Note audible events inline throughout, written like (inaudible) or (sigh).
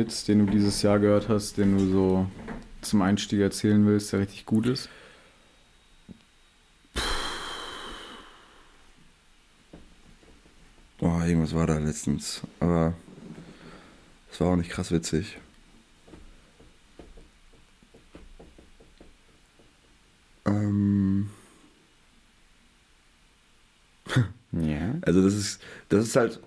Witz, den du dieses Jahr gehört hast, den du so zum Einstieg erzählen willst, der richtig gut ist? Boah, irgendwas war da letztens. Aber es war auch nicht krass witzig. Ähm. (laughs) Ja. Also das ist, das ist halt,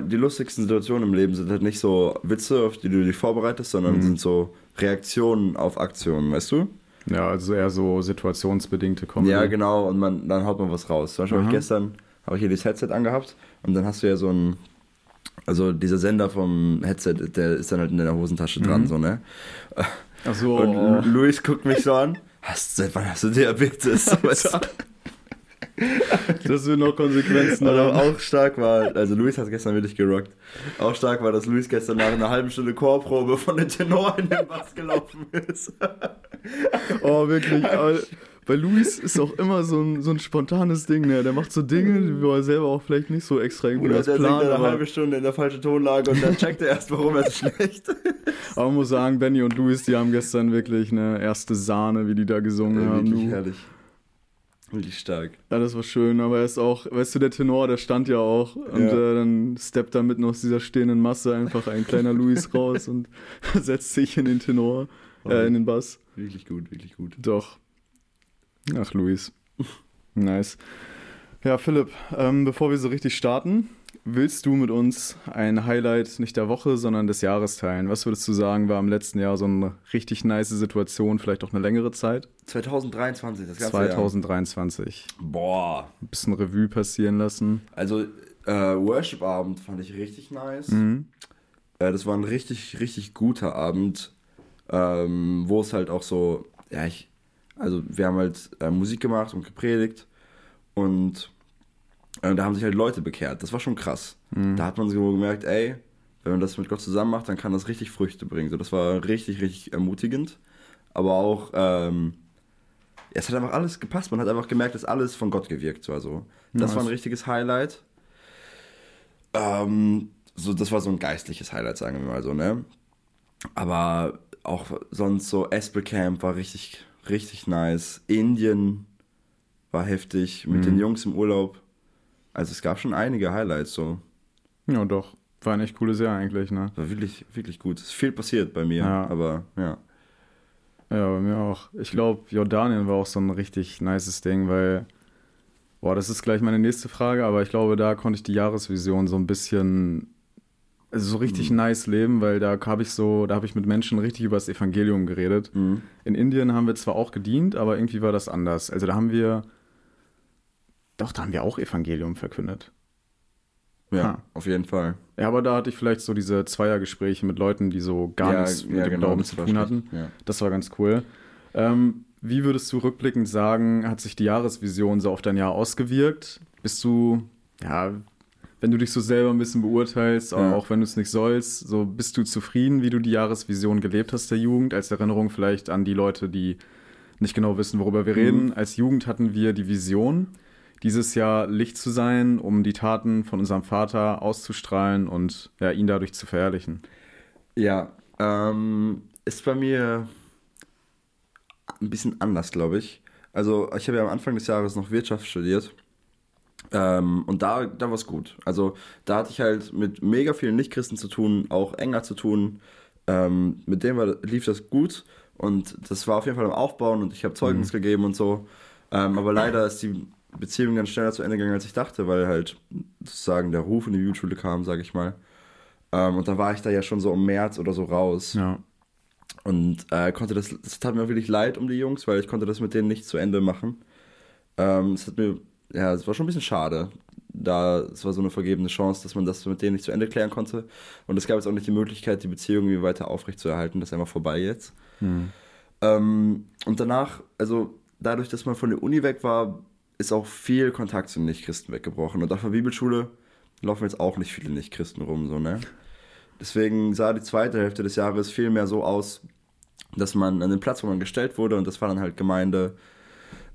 die lustigsten Situationen im Leben sind halt nicht so Witze, auf die du dich vorbereitest, sondern Mhm. sind so Reaktionen auf Aktionen, weißt du? Ja, also eher so situationsbedingte Comedy. Ja, genau, und man, dann haut man was raus. Zum Beispiel habe ich gestern, habe ich hier das Headset angehabt und dann hast du ja so ein, also dieser Sender vom Headset, der ist dann halt in deiner Hosentasche dran, Mhm. so, ne? Ach so. Und. Lu- Luis guckt mich so an, hast, seit wann hast du Diabetes? (laughs) Weißt du? (laughs) Das will noch Konsequenzen Und aber haben. auch stark war, also Luis hat gestern wirklich gerockt. Auch stark war, dass Luis gestern nach einer halben Stunde Chorprobe von den Tenor in den Bass gelaufen ist. (laughs) Oh, wirklich. Bei Luis ist auch immer so ein, so ein spontanes Ding, ne? Der macht so Dinge, wo er selber auch vielleicht nicht so extra irgendwie Oder was der singt plant. eine Aber, halbe Stunde in der falschen Tonlage und dann checkt er erst, warum er so schlecht aber man muss sagen, Benny und Luis, die haben gestern wirklich eine erste Sahne, wie die da gesungen haben. Wirklich herrlich. Wirklich stark. Ja, das war schön, aber er ist auch, weißt du, der Tenor, der stand ja auch und Ja. äh, dann steppt da mitten aus dieser stehenden Masse einfach ein kleiner Luis (laughs) raus und (laughs) setzt sich in den Tenor, äh, in den Bass. Wirklich gut, wirklich gut. Doch. Ach, Luis. (laughs) Nice. Ja, Philipp, ähm, bevor wir so richtig starten, willst du mit uns ein Highlight nicht der Woche, sondern des Jahres teilen? Was würdest du sagen, war im letzten Jahr so eine richtig nice Situation, vielleicht auch eine längere Zeit? 2023, das ganze 2023. Jahr. Boah. Ein bisschen Revue passieren lassen. Also, äh, Worship-Abend fand ich richtig nice. Mhm. Äh, das war ein richtig, richtig guter Abend, ähm, wo es halt auch so, ja, ich, also wir haben halt äh, Musik gemacht und gepredigt und äh, da haben sich halt Leute bekehrt. Das war schon krass. Mhm. Da hat man so gemerkt, ey, wenn man das mit Gott zusammen macht, dann kann das richtig Früchte bringen. So, das war richtig, richtig ermutigend. Aber auch, ähm, es hat einfach alles gepasst. Man hat einfach gemerkt, dass alles von Gott gewirkt. So, also, das Nice. war ein richtiges Highlight. Ähm, so, das war so ein geistliches Highlight, sagen wir mal so, ne? Aber auch sonst so Espel Camp war richtig, richtig nice. Indien war heftig mit Mhm. den Jungs im Urlaub. Also es gab schon einige Highlights so. Ja, doch. War ein echt cooles Jahr eigentlich, ne? War wirklich, wirklich gut. Es ist viel passiert bei mir, Ja. aber ja. Ja, bei mir auch. Ich glaube, Jordanien war auch so ein richtig nices Ding, weil, boah, das ist gleich meine nächste Frage, aber ich glaube, da konnte ich die Jahresvision so ein bisschen, also so richtig Mhm. nice leben, weil da habe ich so, da habe ich mit Menschen richtig über das Evangelium geredet. Mhm. In Indien haben wir zwar auch gedient, aber irgendwie war das anders. Also da haben wir, doch, da haben wir auch Evangelium verkündet. Ja, Ha. auf jeden Fall. Ja, aber da hatte ich vielleicht so diese Zweiergespräche mit Leuten, die so gar ja, nichts mit ja, dem genau, Glauben zu tun hatten. Ja. Das war ganz cool. Ähm, wie würdest du rückblickend sagen, hat sich die Jahresvision so auf dein Jahr ausgewirkt? Bist du, ja, wenn du dich so selber ein bisschen beurteilst, aber Ja. auch wenn du es nicht sollst, so bist du zufrieden, wie du die Jahresvision gelebt hast der Jugend, als Erinnerung vielleicht an die Leute, die nicht genau wissen, worüber wir Mhm. reden. Als Jugend hatten wir die Vision, dieses Jahr Licht zu sein, um die Taten von unserem Vater auszustrahlen und ja, ihn dadurch zu verherrlichen. Ja, ähm, ist bei mir ein bisschen anders, glaube ich. Also, ich habe ja am Anfang des Jahres noch Wirtschaft studiert. Ähm, und da, da war es gut. Also, da hatte ich halt mit mega vielen Nichtchristen zu tun, auch enger zu tun. Ähm, mit dem war, lief das gut. Und das war auf jeden Fall am Aufbauen und ich habe Zeugnis gegeben und so. Ähm, aber leider ist die Beziehung dann schneller zu Ende gegangen, als ich dachte, weil halt sozusagen der Ruf in die Bibelschule kam, sage ich mal. Ähm, und da war ich da ja schon so im März oder so raus. Ja. Und äh, konnte das, das tat mir auch wirklich leid um die Jungs, weil ich konnte das mit denen nicht zu Ende machen. Ähm, es hat mir, ja, es war schon ein bisschen schade. Da, es war so eine vergebene Chance, dass man das mit denen nicht zu Ende klären konnte. Und es gab jetzt auch nicht die Möglichkeit, die Beziehung irgendwie weiter aufrechtzuerhalten. Das ist einfach vorbei jetzt. Hm. Ähm, und danach, also dadurch, dass man von der Uni weg war, ist auch viel Kontakt zu den Nichtchristen weggebrochen. Und auf der Bibelschule laufen jetzt auch nicht viele Nichtchristen rum, so, ne? Deswegen sah die zweite Hälfte des Jahres viel mehr so aus, dass man an den Platz, wo man gestellt wurde, und das war dann halt Gemeinde,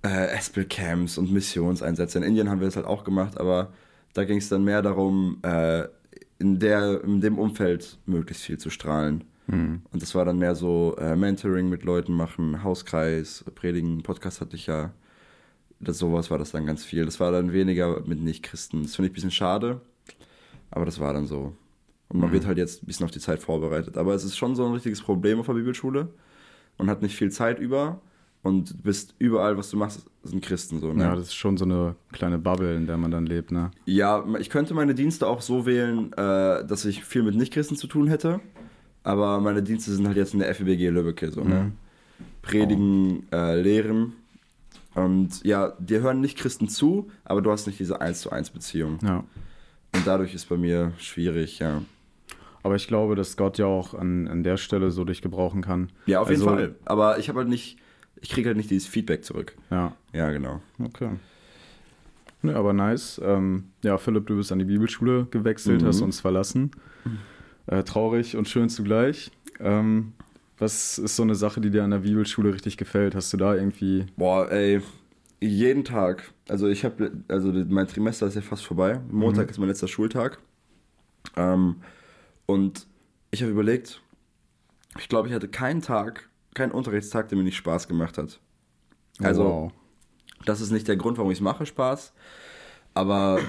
äh, Espel-Camps und Missionseinsätze. In Indien haben wir das halt auch gemacht, aber da ging es dann mehr darum, äh, in, der, in dem Umfeld möglichst viel zu strahlen. Mhm. Und das war dann mehr so äh, Mentoring mit Leuten machen, Hauskreis, Predigen, Podcast hatte ich ja. Das, sowas war das dann ganz viel. Das war dann weniger mit Nicht-Christen. Das finde ich ein bisschen schade, aber das war dann so. Und man Mhm. wird halt jetzt ein bisschen auf die Zeit vorbereitet. Aber es ist schon so ein richtiges Problem auf der Bibelschule. Man hat nicht viel Zeit über und bist überall, was du machst, sind Christen so. Ne? Ja, das ist schon so eine kleine Bubble, in der man dann lebt, ne? Ja, ich könnte meine Dienste auch so wählen, äh, dass ich viel mit Nichtchristen zu tun hätte. Aber meine Dienste sind halt jetzt in der FEBG Lübbecke, so, ne? Mhm. Predigen, äh, lehren. Und ja, dir hören Nichtchristen zu, aber du hast nicht diese 1 zu 1 Beziehung. Ja. Und dadurch ist bei mir schwierig, ja. Aber ich glaube, dass Gott ja auch an, an der Stelle so dich gebrauchen kann. Ja, auf jeden Also- Fall. Aber ich habe halt nicht, ich kriege halt nicht dieses Feedback zurück. Ja, Ja, genau. okay. Ne, aber nice. Ähm, ja, Philipp, du bist an die Bibelschule gewechselt, Mhm. hast uns verlassen. Äh, traurig und schön zugleich. Ähm, was ist so eine Sache, die dir an der Bibelschule richtig gefällt? Hast du da irgendwie. Boah, ey, jeden Tag. Also ich habe, also mein Trimester ist ja fast vorbei. Montag Mhm. ist mein letzter Schultag. Ähm, und ich habe überlegt, ich glaube, ich hatte keinen Tag, keinen Unterrichtstag, der mir nicht Spaß gemacht hat. Also, wow. das ist nicht der Grund, warum ich es mache, Spaß. Aber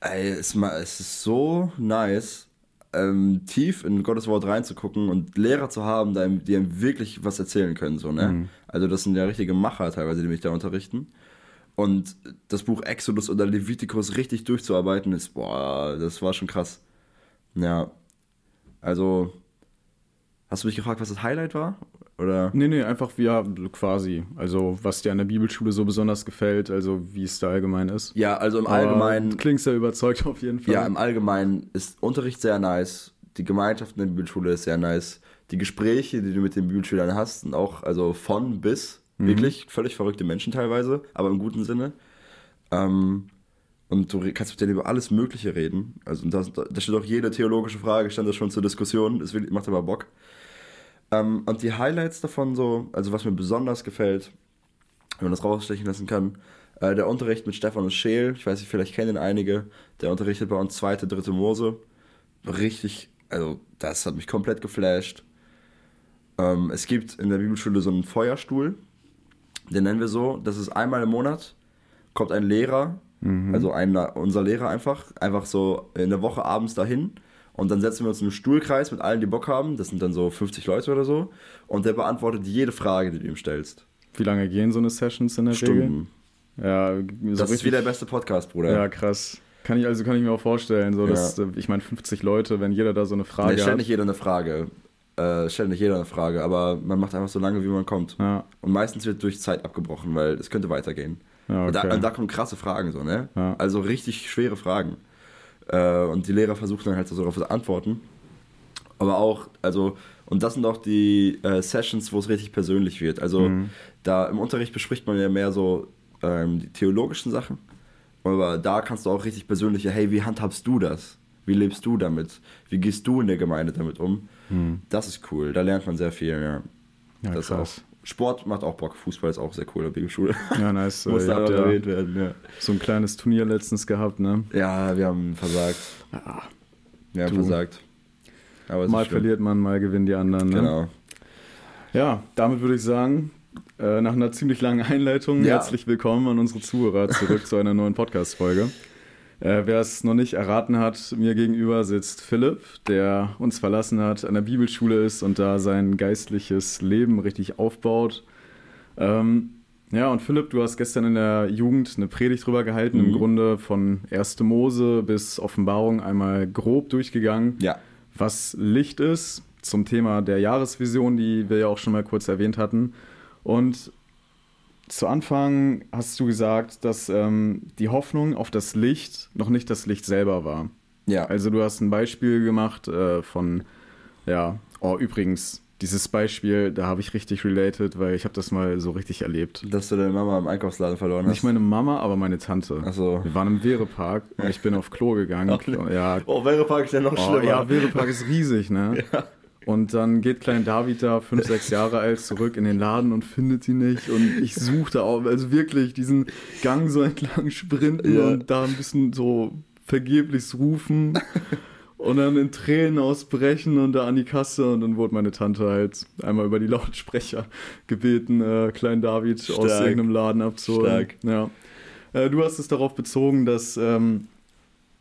ey, es, es ist so nice, ähm, tief in Gottes Wort reinzugucken und Lehrer zu haben, die einem, die einem wirklich was erzählen können. So, ne? Mhm. Also das sind ja richtige Macher teilweise, die mich da unterrichten. Und das Buch Exodus oder Leviticus richtig durchzuarbeiten, ist, boah, das war schon krass. Ja. Also, hast du mich gefragt, was das Highlight war? Oder? Nee, nee, einfach wie ja, quasi. Also, was dir an der Bibelschule so besonders gefällt, also wie es da allgemein ist. Ja, also im Allgemeinen Du klingst ja überzeugt auf jeden Fall. Ja, im Allgemeinen ist Unterricht sehr nice. Die Gemeinschaft in der Bibelschule ist sehr nice. Die Gespräche, die du mit den Bibelschülern hast, sind auch also von bis wirklich völlig verrückte Menschen teilweise, aber im guten Sinne. Ähm, und du kannst mit denen über alles Mögliche reden. Also da, da steht auch jede theologische Frage, stand das schon zur Diskussion. Will- macht aber Bock. Ähm, und die Highlights davon so, also was mir besonders gefällt, wenn man das rausstechen lassen kann, äh, der Unterricht mit Stefan Scheel, ich weiß nicht, vielleicht kennen ihn einige, der unterrichtet bei uns zweite, dritte Mose. Richtig, also das hat mich komplett geflasht. Ähm, es gibt in der Bibelschule so einen Feuerstuhl, den nennen wir so, das ist einmal im Monat, kommt ein Lehrer, also ein, unser Lehrer einfach, einfach so in der Woche abends dahin und dann setzen wir uns in einen Stuhlkreis mit allen, die Bock haben, das sind dann so 50 Leute oder so und der beantwortet jede Frage, die du ihm stellst. Wie lange gehen so eine Sessions in der Stunden. Regel? Ja, so Das ist wie der beste Podcast, Bruder. Ja, krass. Kann ich, also kann ich mir auch vorstellen, so dass, Ja. äh, ich meine, 50 Leute, wenn jeder da so eine Frage Nee, stellt hat. nicht jeder eine Frage. Äh, stellt nicht jeder eine Frage, aber man macht einfach so lange, wie man kommt. Ja, Und meistens wird durch Zeit abgebrochen, weil es könnte weitergehen. ja, Und, da, okay. und da kommen krasse Fragen so, ne? Also richtig schwere Fragen. Äh, und die Lehrer versuchen dann halt so darauf zu antworten. Aber auch, also, und das sind auch die äh, Sessions, wo es richtig persönlich wird. Also, Mhm. da im Unterricht bespricht man ja mehr so ähm, die theologischen Sachen. Aber da kannst du auch richtig persönliche, hey, wie handhabst du das? Wie lebst du damit? Wie gehst du in der Gemeinde damit um? Das ist cool, da lernt man sehr viel, ja. Mhm. ja, das krass. auch. Sport macht auch Bock, Fußball ist auch sehr cool in der Bibelschule. Ja, nice. (laughs) Muss da ja erwähnt werden, ja. so ein kleines Turnier letztens gehabt, ne? Ja, wir haben versagt. Ja, Wir haben Du. versagt. Aber mal verliert man, mal gewinnen die anderen. Ne? Genau. Ja, damit würde ich sagen, äh, nach einer ziemlich langen Einleitung, Ja. herzlich willkommen an unsere Zuhörer zurück zu einer neuen Podcast-Folge. Äh, wer es noch nicht erraten hat, mir gegenüber sitzt Philipp, der uns verlassen hat, an der Bibelschule ist und da sein geistliches Leben richtig aufbaut. Ähm, ja, und Philipp, du hast gestern in der Jugend eine Predigt drüber gehalten, im Mhm. Grunde von 1. Mose bis Offenbarung einmal grob durchgegangen Ja. was Licht ist, zum Thema der Jahresvision, die wir ja auch schon mal kurz erwähnt hatten. Und zu Anfang hast du gesagt, dass ähm, die Hoffnung auf das Licht noch nicht das Licht selber war. Ja. Also du hast ein Beispiel gemacht äh, von, ja, oh übrigens, dieses Beispiel, da habe ich richtig related, weil ich habe das mal so richtig erlebt. Dass du deine Mama im Einkaufsladen verloren hast. Nicht meine Mama, aber meine Tante. Ach so. Wir waren im Wehrepark und ich bin auf Klo gegangen. (laughs) Ach, ja, Oh, Wärepark ist ja noch Oh, schlimmer. ja, Werepark ist riesig, ne? (laughs) Und dann geht klein David da, fünf, sechs Jahre alt, zurück in den Laden und findet sie nicht. Und ich suchte auch, also wirklich diesen Gang so entlang sprinten Ja. und da ein bisschen so vergeblich rufen. Und dann in Tränen ausbrechen und da an die Kasse und dann wurde meine Tante halt einmal über die Lautsprecher gebeten, äh, kleinen David Stark. aus irgendeinem Laden abzuholen. Stark. Ja. Äh, du hast es darauf bezogen, dass ähm,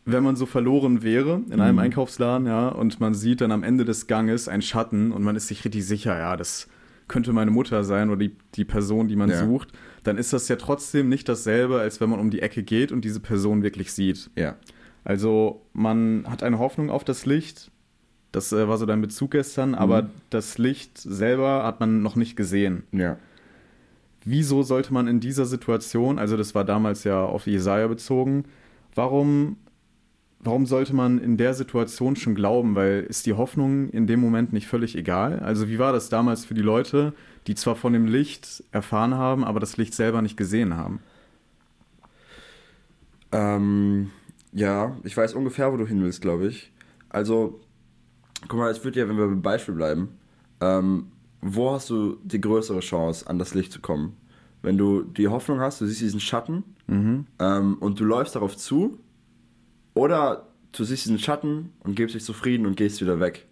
wenn man so verloren wäre in einem mhm. Einkaufsladen, ja, und man sieht dann am Ende des Ganges einen Schatten und man ist sich richtig sicher, ja, das könnte meine Mutter sein oder die, die Person, die man ja. sucht, dann ist das ja trotzdem nicht dasselbe, als wenn man um die Ecke geht und diese Person wirklich sieht. Ja. Also man hat eine Hoffnung auf das Licht. Das äh, war so dein Bezug gestern, mhm. aber das Licht selber hat man noch nicht gesehen. Ja. Wieso sollte man in dieser Situation, also das war damals ja auf Jesaja bezogen, warum, warum sollte man in der Situation schon glauben? Weil ist die Hoffnung in dem Moment nicht völlig egal? Also wie war das damals für die Leute, die zwar von dem Licht erfahren haben, aber das Licht selber nicht gesehen haben? Ähm, ja, ich weiß ungefähr, wo du hin willst, glaube ich. Also, guck mal, es wird ja, wenn wir beim Beispiel bleiben, ähm, wo hast du die größere Chance, an das Licht zu kommen? Wenn du die Hoffnung hast, du siehst diesen Schatten mhm. ähm, und du läufst darauf zu, oder du siehst diesen Schatten und gibst dich zufrieden und gehst wieder weg.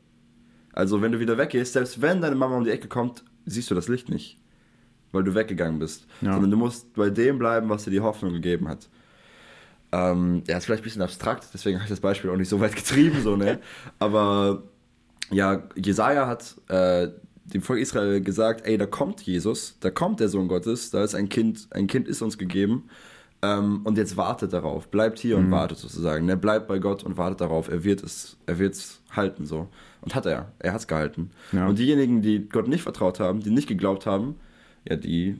Also, wenn du wieder weggehst, selbst wenn deine Mama um die Ecke kommt, siehst du das Licht nicht, weil du weggegangen bist. Ja. Sondern du musst bei dem bleiben, was dir die Hoffnung gegeben hat. Ähm, ja, ist vielleicht ein bisschen abstrakt, deswegen habe ich das Beispiel auch nicht so weit getrieben, so, ne? (laughs) Aber ja, Jesaja hat äh, dem Volk Israel gesagt: Ey, da kommt Jesus, da kommt der Sohn Gottes, da ist ein Kind, ein Kind ist uns gegeben. Ähm, und jetzt wartet darauf, bleibt hier mhm. und wartet sozusagen. Ne? Bleibt bei Gott und wartet darauf, er wird es, er wird es halten so. Und hat er, er hat es gehalten. Ja. Und diejenigen, die Gott nicht vertraut haben, die nicht geglaubt haben, ja, die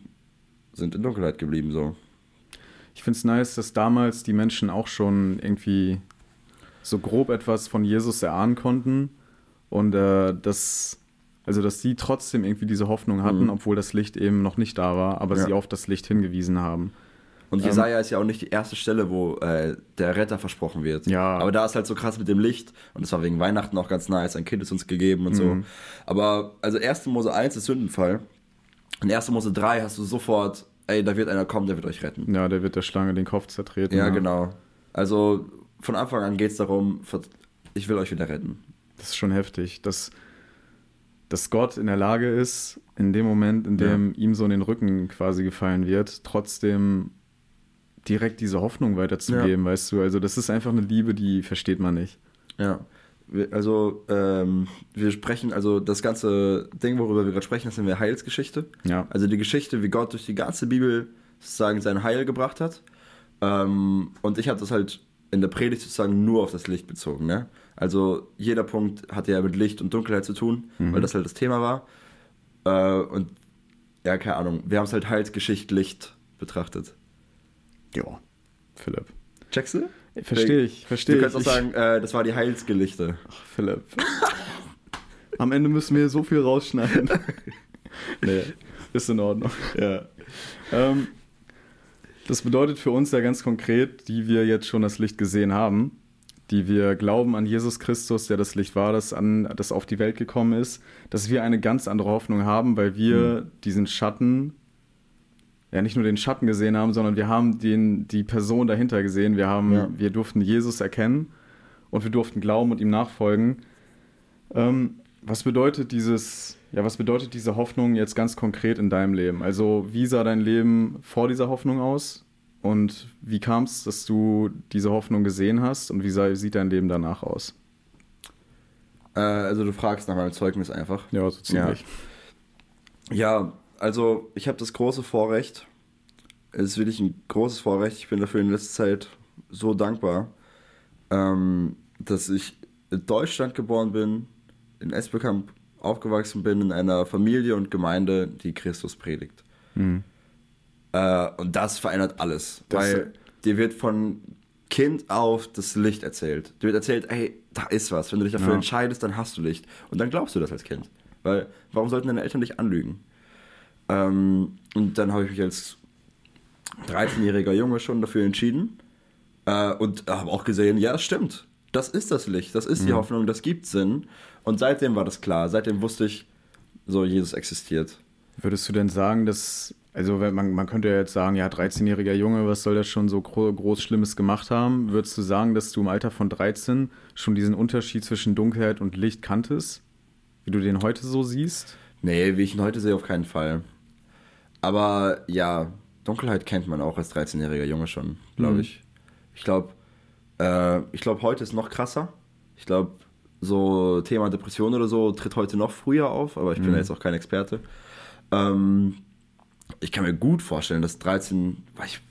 sind in Dunkelheit geblieben so ich finde es nice, dass damals die Menschen auch schon irgendwie so grob etwas von Jesus erahnen konnten und äh, dass, also dass sie trotzdem irgendwie diese Hoffnung hatten, mhm. obwohl das Licht eben noch nicht da war, aber ja. sie auf das Licht hingewiesen haben. Und Jesaja ähm, ist ja auch nicht die erste Stelle, wo äh, der Retter versprochen wird. Ja. Aber da ist halt so krass mit dem Licht und es war wegen Weihnachten auch ganz nice. Ein Kind ist uns gegeben und mhm. so. Aber also 1. Mose 1 ist Sündenfall. In 1. Mose 3 hast du sofort ey, da wird einer kommen, der wird euch retten. Ja, der wird der Schlange den Kopf zertreten. Ja, ja. genau. Also von Anfang an geht es darum, ich will euch wieder retten. Das ist schon heftig, dass, dass Gott in der Lage ist, in dem Moment, in dem ja. ihm so in den Rücken quasi gefallen wird, trotzdem direkt diese Hoffnung weiterzugeben, ja. weißt du? Also das ist einfach eine Liebe, die versteht man nicht. Ja also ähm, wir sprechen, also das ganze Ding, worüber wir gerade sprechen, das sind wir Heilsgeschichte. Ja. Also die Geschichte, wie Gott durch die ganze Bibel sozusagen sein Heil gebracht hat. Ähm, und ich habe das halt in der Predigt sozusagen nur auf das Licht bezogen. Ne? Also jeder Punkt hatte ja mit Licht und Dunkelheit zu tun, mhm. weil das halt das Thema war. Äh, und ja, keine Ahnung, wir haben es halt heilsgeschichtlich betrachtet. Ja, Philipp. Checkst du? Verstehe ich, verstehe ich. Du kannst auch sagen, äh, das war die Heilsgelichte. Ach, Philipp. (laughs) Am Ende müssen wir so viel rausschneiden. (laughs) nee, ist in Ordnung. Ja. Ähm, das bedeutet für uns ja ganz konkret, die wir jetzt schon das Licht gesehen haben, die wir glauben an Jesus Christus, der das Licht war, das, an, das auf die Welt gekommen ist, dass wir eine ganz andere Hoffnung haben, weil wir mhm. diesen Schatten ja nicht nur den Schatten gesehen haben, sondern wir haben den, die Person dahinter gesehen. Wir, haben, ja. wir durften Jesus erkennen und wir durften glauben und ihm nachfolgen. Ähm, was bedeutet dieses, ja, was bedeutet diese Hoffnung jetzt ganz konkret in deinem Leben? Also, wie sah dein Leben vor dieser Hoffnung aus? Und wie kam es, dass du diese Hoffnung gesehen hast? Und wie sah, sieht dein Leben danach aus? Äh, also, du fragst nach meinem Zeugnis einfach. Ja, so ziemlich. Ja, ja also ich habe das große Vorrecht, es ist wirklich ein großes Vorrecht, ich bin dafür in letzter Zeit so dankbar, ähm, dass ich in Deutschland geboren bin, in Esbekamp aufgewachsen bin, in einer Familie und Gemeinde, die Christus predigt. Mhm. Äh, und das verändert alles, das weil dir wird von Kind auf das Licht erzählt. Dir wird erzählt, hey, da ist was. Wenn du dich dafür ja. entscheidest, dann hast du Licht. Und dann glaubst du das als Kind. Weil, warum sollten deine Eltern dich anlügen? Ähm, und dann habe ich mich als 13-jähriger Junge schon dafür entschieden äh, und habe auch gesehen, ja, das stimmt. Das ist das Licht, das ist die mhm. Hoffnung, das gibt Sinn. Und seitdem war das klar. Seitdem wusste ich, so Jesus existiert. Würdest du denn sagen, dass also man, man könnte ja jetzt sagen, ja, 13-jähriger Junge, was soll das schon so gro groß Schlimmes gemacht haben? Würdest du sagen, dass du im Alter von 13 schon diesen Unterschied zwischen Dunkelheit und Licht kanntest? Wie du den heute so siehst? Nee, wie ich ihn heute sehe, auf keinen Fall. Aber ja, Dunkelheit kennt man auch als 13-jähriger Junge schon, glaube mhm. ich. Ich glaube, äh, ich glaube, heute ist noch krasser. Ich glaube, so Thema Depression oder so tritt heute noch früher auf, aber ich bin mhm. jetzt auch kein Experte. Ähm, ich kann mir gut vorstellen, dass 13, ich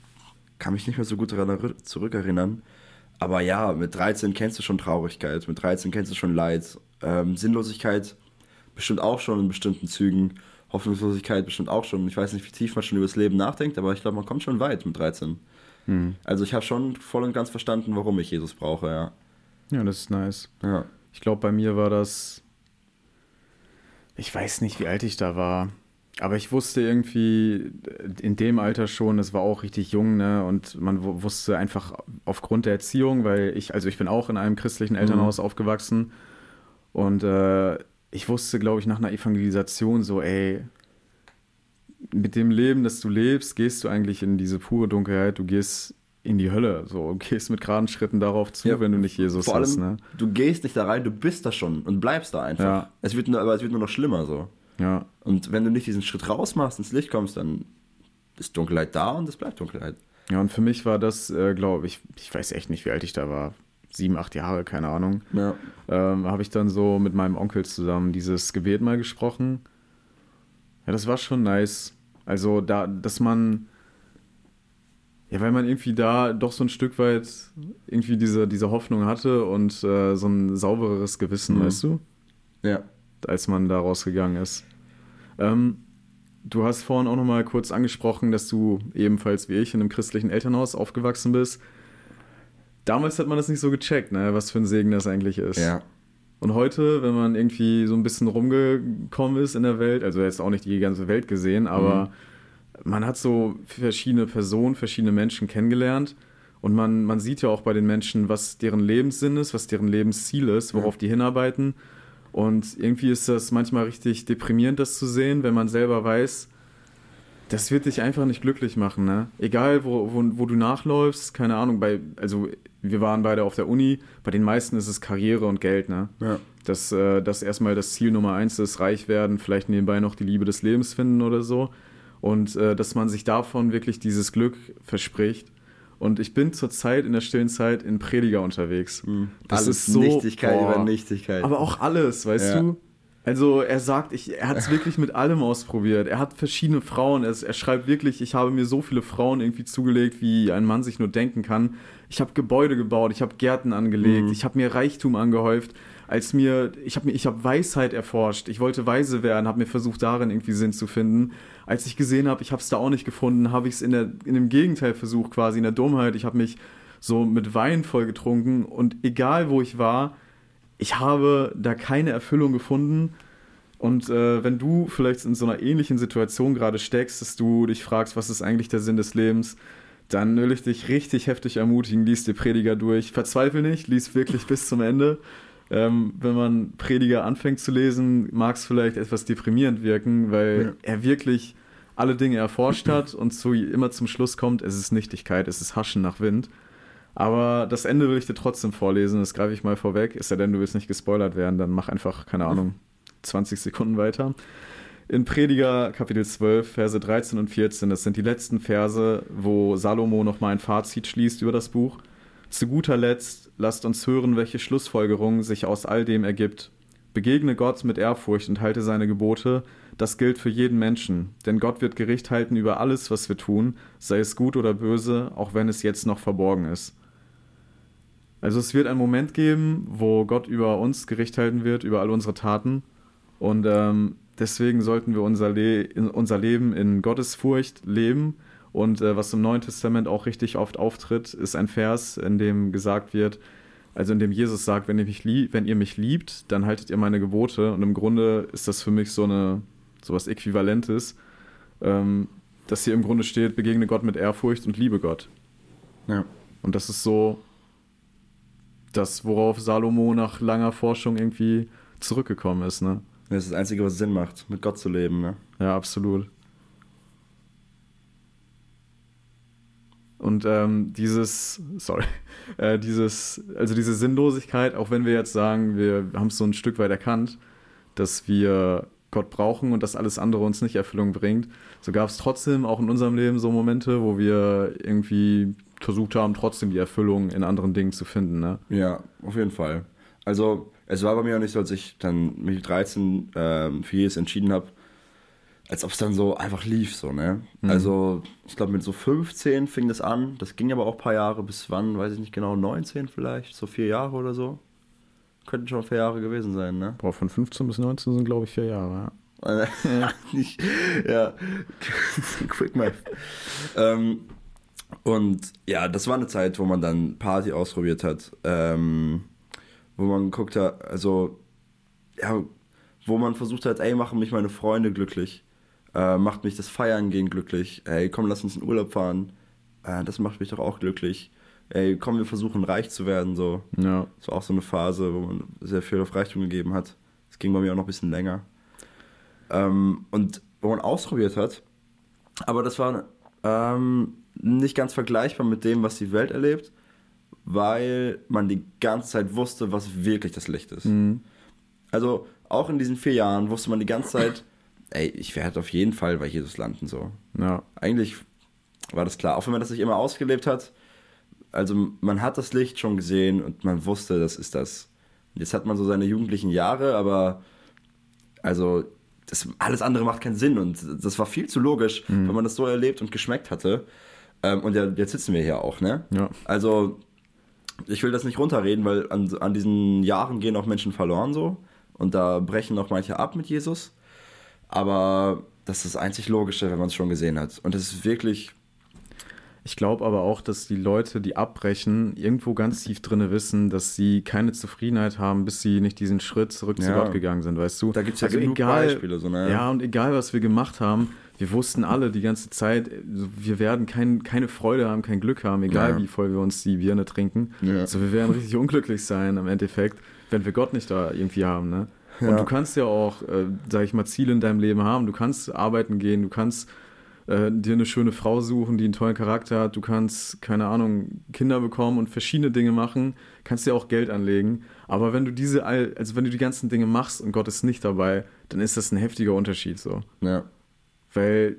kann mich nicht mehr so gut daran zurückerinnern, aber ja, mit 13 kennst du schon Traurigkeit, mit 13 kennst du schon Leid, ähm, Sinnlosigkeit bestimmt auch schon in bestimmten Zügen, Hoffnungslosigkeit bestimmt auch schon. Ich weiß nicht, wie tief man schon über das Leben nachdenkt, aber ich glaube, man kommt schon weit mit 13. Hm. Also ich habe schon voll und ganz verstanden, warum ich Jesus brauche, ja. Ja, das ist nice. Ja. Ich glaube, bei mir war das. Ich weiß nicht, wie alt ich da war. Aber ich wusste irgendwie in dem Alter schon, das war auch richtig jung, ne? Und man wusste einfach aufgrund der Erziehung, weil ich, also ich bin auch in einem christlichen mhm. Elternhaus mhm. aufgewachsen. Und äh, ich wusste, glaube ich, nach einer Evangelisation so, ey, mit dem Leben, das du lebst, gehst du eigentlich in diese pure Dunkelheit, du gehst in die Hölle, so, (laughs) gehst mit geraden Schritten darauf zu, ja, wenn du nicht Jesus vor allem, hast, ne? Du gehst nicht da rein, du bist da schon und bleibst da einfach. Ja. Es wird nur, aber es wird nur noch schlimmer so. Ja. Und wenn du nicht diesen Schritt raus machst, ins Licht kommst, dann ist Dunkelheit da und es bleibt Dunkelheit. Ja, und für mich war das, äh, glaube ich, ich weiß echt nicht, wie alt ich da war. Sieben, acht Jahre, keine Ahnung. Ja. Ähm, habe ich dann so mit meinem Onkel zusammen dieses Gebet mal gesprochen. Ja, das war schon nice. Also, da, dass man. Ja, weil man irgendwie da doch so ein Stück weit irgendwie diese, diese Hoffnung hatte und äh, so ein saubereres Gewissen, mhm. weißt du? Ja. Als man da rausgegangen ist. Ähm, du hast vorhin auch noch mal kurz angesprochen, dass du ebenfalls wie ich in einem christlichen Elternhaus aufgewachsen bist. Damals hat man das nicht so gecheckt, ne, was für ein Segen das eigentlich ist. Ja. Und heute, wenn man irgendwie so ein bisschen rumgekommen ist in der Welt, also jetzt auch nicht die ganze Welt gesehen, aber mhm. man hat so verschiedene Personen, verschiedene Menschen kennengelernt. Und man, man sieht ja auch bei den Menschen, was deren Lebenssinn ist, was deren Lebensziel ist, worauf ja. die hinarbeiten. Und irgendwie ist das manchmal richtig deprimierend, das zu sehen, wenn man selber weiß, das wird dich einfach nicht glücklich machen, ne? Egal, wo, wo, wo du nachläufst, keine Ahnung, bei, also wir waren beide auf der Uni, bei den meisten ist es Karriere und Geld, ne? Ja. Dass äh, das erstmal das Ziel Nummer eins ist, reich werden, vielleicht nebenbei noch die Liebe des Lebens finden oder so. Und äh, dass man sich davon wirklich dieses Glück verspricht und ich bin zurzeit in der stillen Zeit in Prediger unterwegs. Mhm. Das alles ist so. Nichtigkeit boah, über Nichtigkeit. Aber auch alles, weißt ja. du? Also er sagt, ich, er hat es wirklich mit allem ausprobiert. Er hat verschiedene Frauen. Er, er, schreibt wirklich, ich habe mir so viele Frauen irgendwie zugelegt, wie ein Mann sich nur denken kann. Ich habe Gebäude gebaut, ich habe Gärten angelegt, mhm. ich habe mir Reichtum angehäuft. Als mir, ich habe mir, ich habe Weisheit erforscht. Ich wollte weise werden, habe mir versucht, darin irgendwie Sinn zu finden als ich gesehen habe, ich habe es da auch nicht gefunden, habe ich es in, in dem Gegenteil versucht, quasi in der Dummheit. Ich habe mich so mit Wein voll getrunken und egal wo ich war, ich habe da keine Erfüllung gefunden. Und äh, wenn du vielleicht in so einer ähnlichen Situation gerade steckst, dass du dich fragst, was ist eigentlich der Sinn des Lebens, dann will ich dich richtig heftig ermutigen, lies die Prediger durch. Verzweifel nicht, lies wirklich bis zum Ende. Ähm, wenn man Prediger anfängt zu lesen, mag es vielleicht etwas deprimierend wirken, weil ja. er wirklich alle Dinge erforscht hat und zu, immer zum Schluss kommt, es ist Nichtigkeit, es ist Haschen nach Wind. Aber das Ende will ich dir trotzdem vorlesen, das greife ich mal vorweg. Ist ja denn, du willst nicht gespoilert werden, dann mach einfach, keine Ahnung, 20 Sekunden weiter. In Prediger Kapitel 12, Verse 13 und 14, das sind die letzten Verse, wo Salomo nochmal ein Fazit schließt über das Buch. Zu guter Letzt lasst uns hören, welche Schlussfolgerung sich aus all dem ergibt. Begegne Gott mit Ehrfurcht und halte seine Gebote, das gilt für jeden Menschen, denn Gott wird Gericht halten über alles, was wir tun, sei es gut oder böse, auch wenn es jetzt noch verborgen ist. Also es wird einen Moment geben, wo Gott über uns Gericht halten wird, über all unsere Taten. Und ähm, deswegen sollten wir unser, Le unser Leben in Gottesfurcht leben. Und äh, was im Neuen Testament auch richtig oft auftritt, ist ein Vers, in dem gesagt wird, also in dem Jesus sagt, wenn ihr mich, wenn ihr mich liebt, dann haltet ihr meine Gebote. Und im Grunde ist das für mich so eine sowas Äquivalentes, ähm, dass hier im Grunde steht, begegne Gott mit Ehrfurcht und liebe Gott. Ja. Und das ist so das, worauf Salomo nach langer Forschung irgendwie zurückgekommen ist, ne? Das ist das Einzige, was Sinn macht, mit Gott zu leben, ne? Ja, absolut. Und ähm, dieses, sorry, (laughs) äh, dieses, also diese Sinnlosigkeit, auch wenn wir jetzt sagen, wir haben es so ein Stück weit erkannt, dass wir Gott brauchen und dass alles andere uns nicht Erfüllung bringt, so gab es trotzdem auch in unserem Leben so Momente, wo wir irgendwie versucht haben, trotzdem die Erfüllung in anderen Dingen zu finden. Ne? Ja, auf jeden Fall. Also es war bei mir auch nicht so, als ich dann mit 13 ähm, für Jesus entschieden habe, als ob es dann so einfach lief, so, ne? Mhm. Also, ich glaube, mit so 15 fing das an. Das ging aber auch ein paar Jahre. Bis wann, weiß ich nicht genau, 19 vielleicht, so vier Jahre oder so. Könnten schon vier Jahre gewesen sein, ne? Boah, von 15 bis 19 sind, glaube ich, vier Jahre, ja. (laughs) ja. (laughs) (laughs) Quick Math. ähm, und ja, das war eine Zeit, wo man dann Party ausprobiert hat. Ähm, wo man geguckt hat, also, ja, wo man versucht hat, ey, machen mich meine Freunde glücklich äh, macht mich das Feiern gehen glücklich. Ey, komm, lass uns in Urlaub fahren. Äh, das macht mich doch auch glücklich. Ey, komm, wir versuchen reich zu werden. So. Ja. Das war auch so eine Phase, wo man sehr viel auf Reichtum gegeben hat. Das ging bei mir auch noch ein bisschen länger. Ähm, und wo man ausprobiert hat. Aber das war ähm, nicht ganz vergleichbar mit dem, was die Welt erlebt, weil man die ganze Zeit wusste, was wirklich das Licht ist. Mhm. Also auch in diesen vier Jahren wusste man die ganze Zeit, ey, ich werde auf jeden Fall bei Jesus landen, so. Ja. Eigentlich war das klar, auch wenn man das nicht immer ausgelebt hat. Also man hat das Licht schon gesehen und man wusste, das ist das. Jetzt hat man so seine jugendlichen Jahre, aber also das, alles andere macht keinen Sinn und das war viel zu logisch, mhm. wenn man das so erlebt und geschmeckt hatte. Ähm, und ja, jetzt sitzen wir hier auch, ne? Ja. Also ich will das nicht runterreden, weil an, an diesen Jahren gehen auch Menschen verloren so und da brechen auch manche ab mit Jesus. Aber das ist das einzig Logische, wenn man es schon gesehen hat. Und es ist wirklich. Ich glaube aber auch, dass die Leute, die abbrechen, irgendwo ganz tief drinne wissen, dass sie keine Zufriedenheit haben, bis sie nicht diesen Schritt zurück ja. zu Gott gegangen sind, weißt du? Da gibt es ja also genug egal, Beispiele. So, ne? Ja, und egal, was wir gemacht haben, wir wussten alle die ganze Zeit, wir werden kein, keine Freude haben, kein Glück haben, egal ja. wie voll wir uns die Birne trinken. Ja. Also wir werden richtig unglücklich sein im Endeffekt, wenn wir Gott nicht da irgendwie haben, ne? Ja. Und du kannst ja auch, äh, sag ich mal, Ziele in deinem Leben haben. Du kannst arbeiten gehen, du kannst äh, dir eine schöne Frau suchen, die einen tollen Charakter hat. Du kannst, keine Ahnung, Kinder bekommen und verschiedene Dinge machen. Kannst dir auch Geld anlegen. Aber wenn du diese, also wenn du die ganzen Dinge machst und Gott ist nicht dabei, dann ist das ein heftiger Unterschied so. Ja. Weil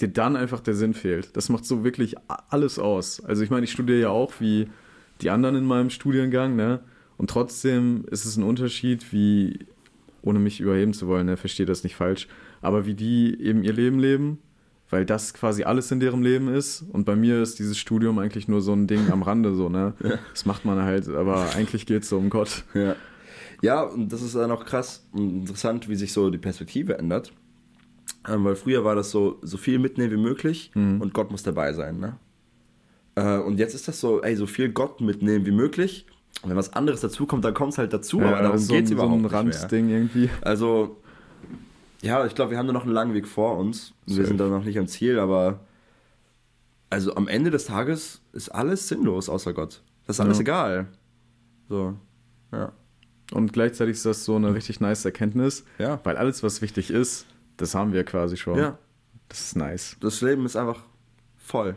dir dann einfach der Sinn fehlt. Das macht so wirklich alles aus. Also ich meine, ich studiere ja auch wie die anderen in meinem Studiengang, ne? Und trotzdem ist es ein Unterschied, wie ohne mich überheben zu wollen, ne, verstehe das nicht falsch, aber wie die eben ihr Leben leben, weil das quasi alles in deren Leben ist und bei mir ist dieses Studium eigentlich nur so ein Ding am Rande so, ne? Ja. Das macht man halt, aber eigentlich geht es so um Gott. Ja. Ja, und das ist dann auch krass und interessant, wie sich so die Perspektive ändert. Ähm, weil früher war das so, so viel mitnehmen wie möglich mhm. und Gott muss dabei sein, ne? Äh, und jetzt ist das so, ey, so viel Gott mitnehmen wie möglich und wenn was anderes dazukommt, dann kommt es halt dazu, ja, aber darum so geht es überhaupt so ein nicht Randding mehr. irgendwie. Also, ja, ich glaube, wir haben da noch einen langen Weg vor uns. Wir sind da noch nicht am Ziel, aber also am Ende des Tages ist alles sinnlos außer Gott. Das ist alles ja. egal. So, ja. Und gleichzeitig ist das so eine richtig nice Erkenntnis, ja. weil alles, was wichtig ist, das haben wir quasi schon. Ja. Das ist nice. Das Leben ist einfach voll.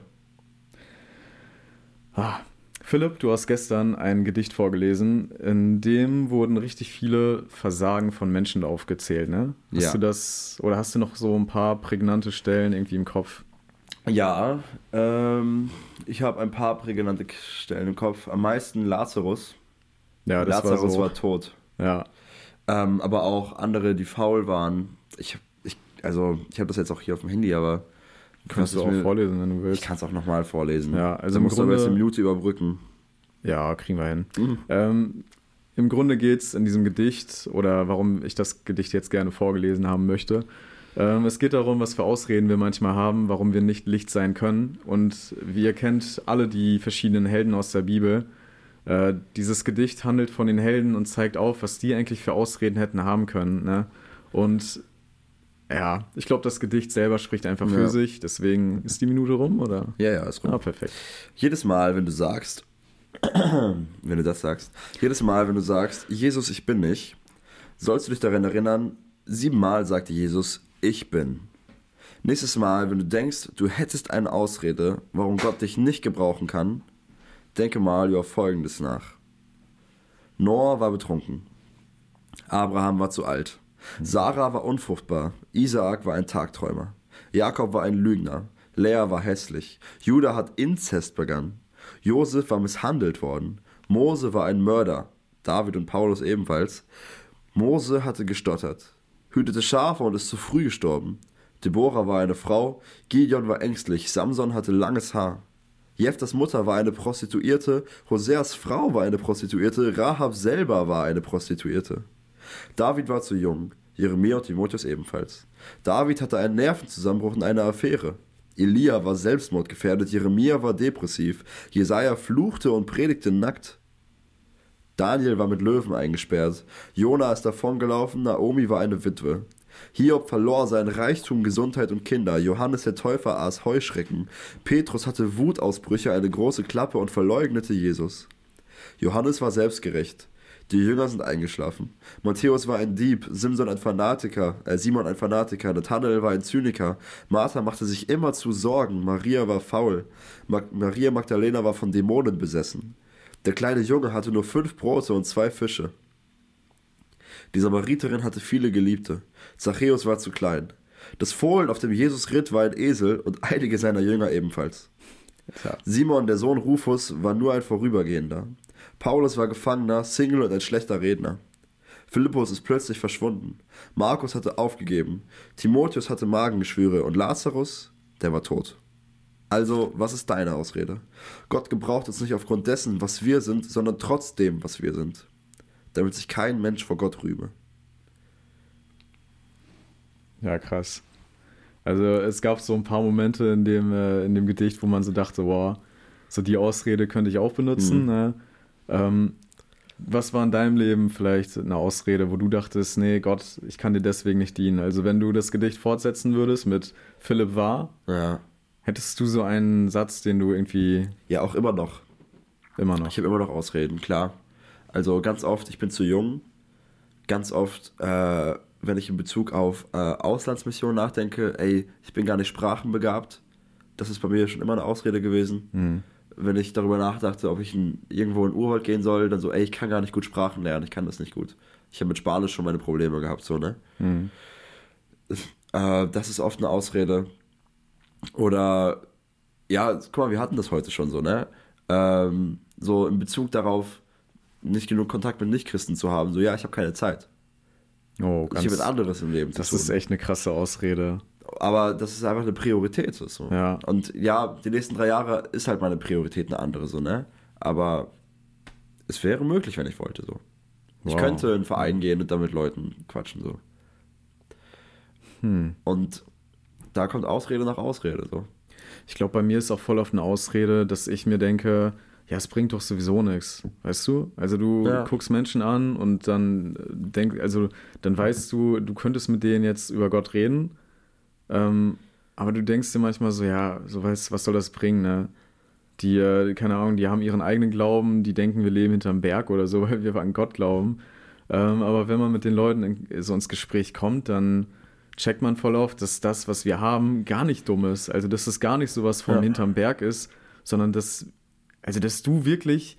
Ah, Philipp, du hast gestern ein Gedicht vorgelesen, in dem wurden richtig viele Versagen von Menschen aufgezählt, ne? Hast ja. du das, oder hast du noch so ein paar prägnante Stellen irgendwie im Kopf? Ja, ähm, ich habe ein paar prägnante Stellen im Kopf. Am meisten Lazarus. Ja, das Lazarus war, so. war tot. Ja. Ähm, aber auch andere, die faul waren. Ich, ich also ich habe das jetzt auch hier auf dem Handy, aber Kannst du auch mir, vorlesen, wenn du willst. Ich kann es auch nochmal vorlesen. Ja, also Dann musst Grunde, du aber jetzt eine Minute überbrücken. Ja, kriegen wir hin. Mhm. Ähm, Im Grunde geht es in diesem Gedicht, oder warum ich das Gedicht jetzt gerne vorgelesen haben möchte, ähm, es geht darum, was für Ausreden wir manchmal haben, warum wir nicht Licht sein können. Und wie ihr kennt, alle die verschiedenen Helden aus der Bibel. Äh, dieses Gedicht handelt von den Helden und zeigt auf, was die eigentlich für Ausreden hätten haben können. Ne? Und ja, ich glaube, das Gedicht selber spricht einfach für ja. sich. Deswegen ist die Minute rum, oder? Ja, ja, ist rum. Ah, perfekt. Jedes Mal, wenn du sagst, (clears throat) wenn du das sagst, jedes Mal, wenn du sagst, Jesus, ich bin nicht, sollst du dich daran erinnern, siebenmal sagte Jesus, ich bin. Nächstes Mal, wenn du denkst, du hättest eine Ausrede, warum Gott dich nicht gebrauchen kann, denke mal über Folgendes nach. Noah war betrunken. Abraham war zu alt. Sarah war unfruchtbar. Isaak war ein Tagträumer. Jakob war ein Lügner. Lea war hässlich. Judah hat Inzest begangen. Josef war misshandelt worden. Mose war ein Mörder. David und Paulus ebenfalls. Mose hatte gestottert, hütete Schafe und ist zu früh gestorben. Deborah war eine Frau, Gideon war ängstlich, Samson hatte langes Haar. Jeftas Mutter war eine Prostituierte, Hoseas Frau war eine Prostituierte, Rahab selber war eine Prostituierte. David war zu jung, Jeremia und Timotheus ebenfalls. David hatte einen Nervenzusammenbruch und eine Affäre. Elia war selbstmordgefährdet, Jeremia war depressiv, Jesaja fluchte und predigte nackt. Daniel war mit Löwen eingesperrt, Jona ist davongelaufen, Naomi war eine Witwe. Hiob verlor sein Reichtum, Gesundheit und Kinder. Johannes der Täufer aß Heuschrecken. Petrus hatte Wutausbrüche, eine große Klappe und verleugnete Jesus. Johannes war selbstgerecht. Die Jünger sind eingeschlafen. Matthäus war ein Dieb, Simson ein Fanatiker, äh Simon ein Fanatiker, Nathanael war ein Zyniker, Martha machte sich immer zu Sorgen, Maria war faul, Ma Maria Magdalena war von Dämonen besessen. Der kleine Junge hatte nur fünf Brote und zwei Fische. Die Samariterin hatte viele Geliebte. Zachäus war zu klein. Das Fohlen, auf dem Jesus ritt, war ein Esel und einige seiner Jünger ebenfalls. Ja. Simon, der Sohn Rufus, war nur ein Vorübergehender. Paulus war Gefangener, Single und ein schlechter Redner. Philippus ist plötzlich verschwunden. Markus hatte aufgegeben. Timotheus hatte Magengeschwüre und Lazarus, der war tot. Also, was ist deine Ausrede? Gott gebraucht uns nicht aufgrund dessen, was wir sind, sondern trotzdem, was wir sind. Damit sich kein Mensch vor Gott rühme. Ja, krass. Also es gab so ein paar Momente in dem, äh, in dem Gedicht, wo man so dachte, wow, so die Ausrede könnte ich auch benutzen. Mhm. Ne? Ähm, was war in deinem Leben vielleicht eine Ausrede, wo du dachtest, nee, Gott, ich kann dir deswegen nicht dienen? Also wenn du das Gedicht fortsetzen würdest mit Philipp war, ja. hättest du so einen Satz, den du irgendwie... Ja, auch immer noch. Immer noch. Ich habe immer noch Ausreden, klar. Also ganz oft, ich bin zu jung. Ganz oft, äh, wenn ich in Bezug auf äh, Auslandsmissionen nachdenke, ey, ich bin gar nicht sprachenbegabt. Das ist bei mir schon immer eine Ausrede gewesen. Mhm wenn ich darüber nachdachte, ob ich in, irgendwo in den Urwald gehen soll, dann so, ey, ich kann gar nicht gut Sprachen lernen, ich kann das nicht gut. Ich habe mit Spanisch schon meine Probleme gehabt, so, ne? Mhm. Äh, das ist oft eine Ausrede. Oder, ja, guck mal, wir hatten das heute schon so, ne? Ähm, so in Bezug darauf, nicht genug Kontakt mit Nichtchristen zu haben, so, ja, ich habe keine Zeit. Oh, ganz, ich habe anderes im Leben Das ist echt eine krasse Ausrede aber das ist einfach eine Priorität. So. Ja. Und ja, die nächsten drei Jahre ist halt meine Priorität eine andere, so, ne? Aber es wäre möglich, wenn ich wollte, so. Ich könnte in einen Verein gehen und da mit Leuten quatschen, so. Hm. Und da kommt Ausrede nach Ausrede, so. Ich glaube, bei mir ist auch voll auf eine Ausrede, dass ich mir denke, ja, es bringt doch sowieso nichts, weißt du? Also du ja. guckst Menschen an und dann denk, also dann weißt du, du könntest mit denen jetzt über Gott reden, ähm, aber du denkst dir manchmal so, ja, so weißt was soll das bringen, ne? Die, äh, keine Ahnung, die haben ihren eigenen Glauben, die denken, wir leben hinterm Berg oder so, (laughs) weil wir an Gott glauben. Ähm, aber wenn man mit den Leuten in, so ins Gespräch kommt, dann checkt man voll auf, dass das, was wir haben, gar nicht dumm ist. Also, dass es gar nicht so was vom ja. hinterm Berg ist, sondern dass, also, dass du wirklich,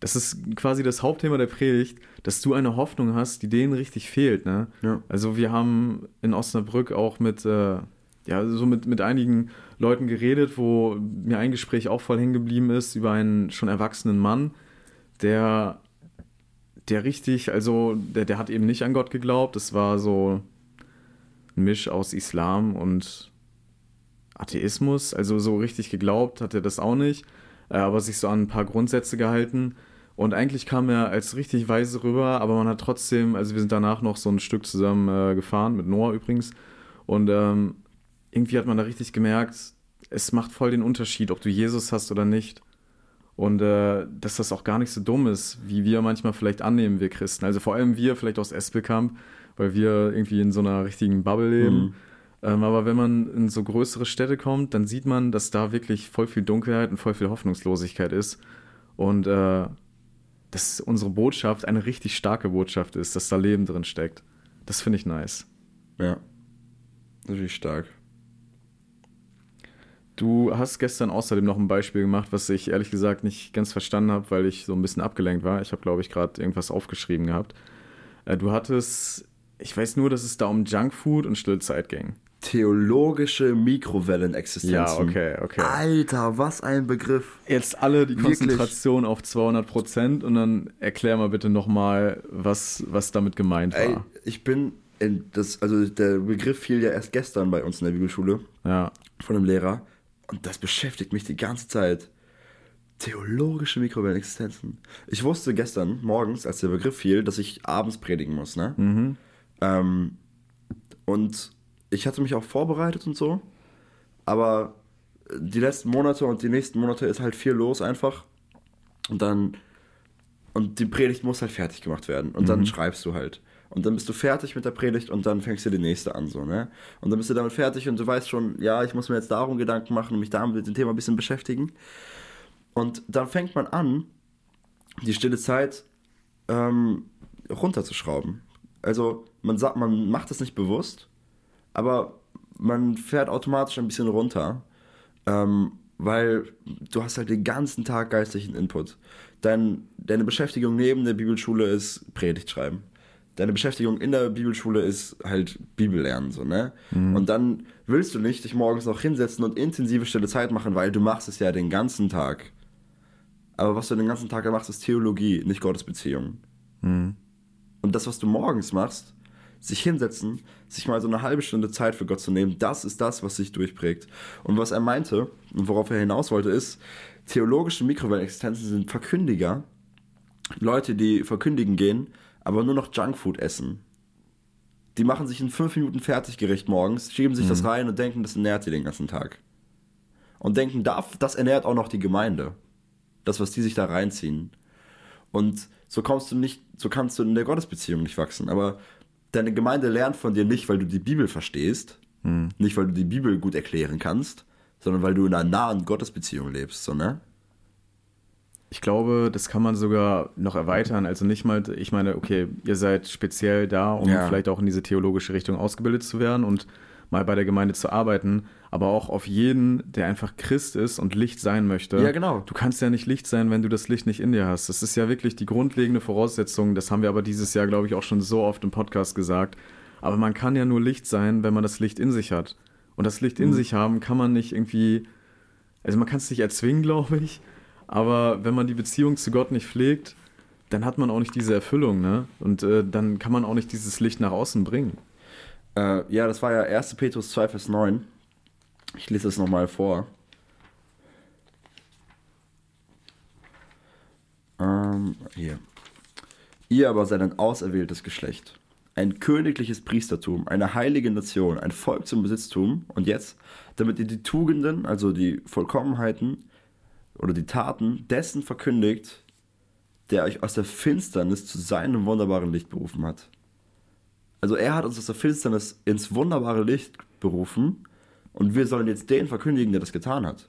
das ist quasi das Hauptthema der Predigt, dass du eine Hoffnung hast, die denen richtig fehlt. Ne? Ja. Also wir haben in Osnabrück auch mit, äh, ja, so mit, mit einigen Leuten geredet, wo mir ein Gespräch auch voll hängen geblieben ist über einen schon erwachsenen Mann, der, der richtig, also der, der hat eben nicht an Gott geglaubt. Es war so ein Misch aus Islam und Atheismus. Also so richtig geglaubt hat er das auch nicht, äh, aber sich so an ein paar Grundsätze gehalten. Und eigentlich kam er als richtig weise rüber, aber man hat trotzdem, also wir sind danach noch so ein Stück zusammen äh, gefahren, mit Noah übrigens. Und ähm, irgendwie hat man da richtig gemerkt, es macht voll den Unterschied, ob du Jesus hast oder nicht. Und äh, dass das auch gar nicht so dumm ist, wie wir manchmal vielleicht annehmen, wir Christen. Also vor allem wir vielleicht aus Espelkamp, weil wir irgendwie in so einer richtigen Bubble leben. Mhm. Ähm, aber wenn man in so größere Städte kommt, dann sieht man, dass da wirklich voll viel Dunkelheit und voll viel Hoffnungslosigkeit ist. Und äh, dass unsere Botschaft eine richtig starke Botschaft ist, dass da Leben drin steckt. Das finde ich nice. Ja. Natürlich stark. Du hast gestern außerdem noch ein Beispiel gemacht, was ich ehrlich gesagt nicht ganz verstanden habe, weil ich so ein bisschen abgelenkt war. Ich habe, glaube ich, gerade irgendwas aufgeschrieben gehabt. Äh, du hattest, ich weiß nur, dass es da um Junkfood und Stillzeit ging. Theologische Mikrowellenexistenzen. Ja, okay, okay. Alter, was ein Begriff. Jetzt alle die Wirklich? Konzentration auf 200 Prozent und dann erklär mal bitte nochmal, was, was damit gemeint war. Ey, ich bin in das, also der Begriff fiel ja erst gestern bei uns in der Bibelschule Ja, von einem Lehrer und das beschäftigt mich die ganze Zeit. Theologische Mikrowellenexistenzen. Ich wusste gestern morgens, als der Begriff fiel, dass ich abends predigen muss, ne? Ähm, und ich hatte mich auch vorbereitet und so, aber die letzten Monate und die nächsten Monate ist halt viel los einfach. Und dann, und die Predigt muss halt fertig gemacht werden. Und dann schreibst du halt. Und dann bist du fertig mit der Predigt und dann fängst du die nächste an, so, ne? Und dann bist du damit fertig und du weißt schon, ja, ich muss mir jetzt darum Gedanken machen und mich damit mit dem Thema ein bisschen beschäftigen. Und dann fängt man an, die stille Zeit ähm, runterzuschrauben. Also man sagt, man macht es nicht bewusst, aber man fährt automatisch ein bisschen runter, ähm, weil du hast halt den ganzen Tag geistlichen Input. Dein, deine Beschäftigung neben der Bibelschule ist Predigt schreiben. Deine Beschäftigung in der Bibelschule ist halt Bibel lernen, so, ne? Und dann willst du nicht dich morgens noch hinsetzen und intensive stille Zeit machen, weil du machst es ja den ganzen Tag. Aber was du den ganzen Tag machst, ist Theologie, nicht Gottesbeziehung. Und das, was du morgens machst, sich hinsetzen, sich mal so eine halbe Stunde Zeit für Gott zu nehmen, das ist das, was sich durchprägt. Und was er meinte und worauf er hinaus wollte, ist, theologische Mikrowellenexistenzen sind Verkündiger, Leute, die verkündigen gehen, aber nur noch Junkfood essen. Die machen sich in fünf Minuten Fertiggericht morgens, schieben sich das rein und denken, das ernährt die den ganzen Tag. Und denken, darf- das ernährt auch noch die Gemeinde. Das, was die sich da reinziehen. Und so kommst du nicht, so kannst du in der Gottesbeziehung nicht wachsen. Aber deine Gemeinde lernt von dir nicht, weil du die Bibel verstehst, nicht weil du die Bibel gut erklären kannst, sondern weil du in einer nahen Gottesbeziehung lebst, so, ne? Ich glaube, das kann man sogar noch erweitern. Also nicht mal, ich meine, okay, ihr seid speziell da, um Ja. vielleicht auch in diese theologische Richtung ausgebildet zu werden und mal bei der Gemeinde zu arbeiten, aber auch auf jeden, der einfach Christ ist und Licht sein möchte. Ja, genau. Du kannst ja nicht Licht sein, wenn du das Licht nicht in dir hast. Das ist ja wirklich die grundlegende Voraussetzung. Das haben wir aber dieses Jahr, glaube ich, auch schon so oft im Podcast gesagt. Aber man kann ja nur Licht sein, wenn man das Licht in sich hat. Und das Licht Mhm. in sich haben kann man nicht irgendwie, also man kann es nicht erzwingen, (laughs) glaube ich. Aber wenn man die Beziehung zu Gott nicht pflegt, dann hat man auch nicht diese Erfüllung, ne? Und äh, dann kann man auch nicht dieses Licht nach außen bringen. Äh, ja, das war ja 1. Petrus 2, Vers 9. Ich lese es nochmal vor. Ähm, hier. Ihr aber seid ein auserwähltes Geschlecht, ein königliches Priestertum, eine heilige Nation, ein Volk zum Besitztum. Und jetzt, damit ihr die Tugenden, also die Vollkommenheiten oder die Taten dessen verkündigt, der euch aus der Finsternis zu seinem wunderbaren Licht berufen hat. Also er hat uns aus der Finsternis ins wunderbare Licht berufen und wir sollen jetzt den verkündigen, der das getan hat.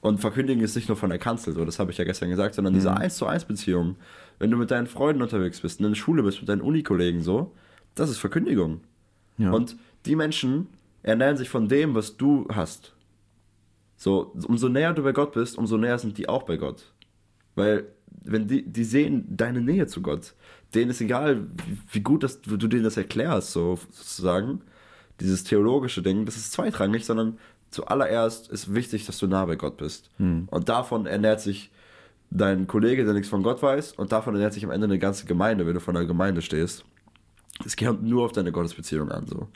Und verkündigen ist nicht nur von der Kanzel, so das habe ich ja gestern gesagt, sondern diese 1 zu 1 Beziehung. Wenn du mit deinen Freunden unterwegs bist, in der Schule bist, mit deinen Unikollegen so, das ist Verkündigung. Ja. Und die Menschen ernähren sich von dem, was du hast. So, umso näher du bei Gott bist, umso näher sind die auch bei Gott. Weil, wenn die, die sehen deine Nähe zu Gott, denen ist egal, wie, gut das, du denen das erklärst, so sozusagen, dieses theologische Ding, das ist zweitrangig, sondern zuallererst ist wichtig, dass du nah bei Gott bist. Und davon ernährt sich dein Kollege, der nichts von Gott weiß, und davon ernährt sich am Ende eine ganze Gemeinde, wenn du vor einer Gemeinde stehst. Es kommt nur auf deine Gottesbeziehung an, so.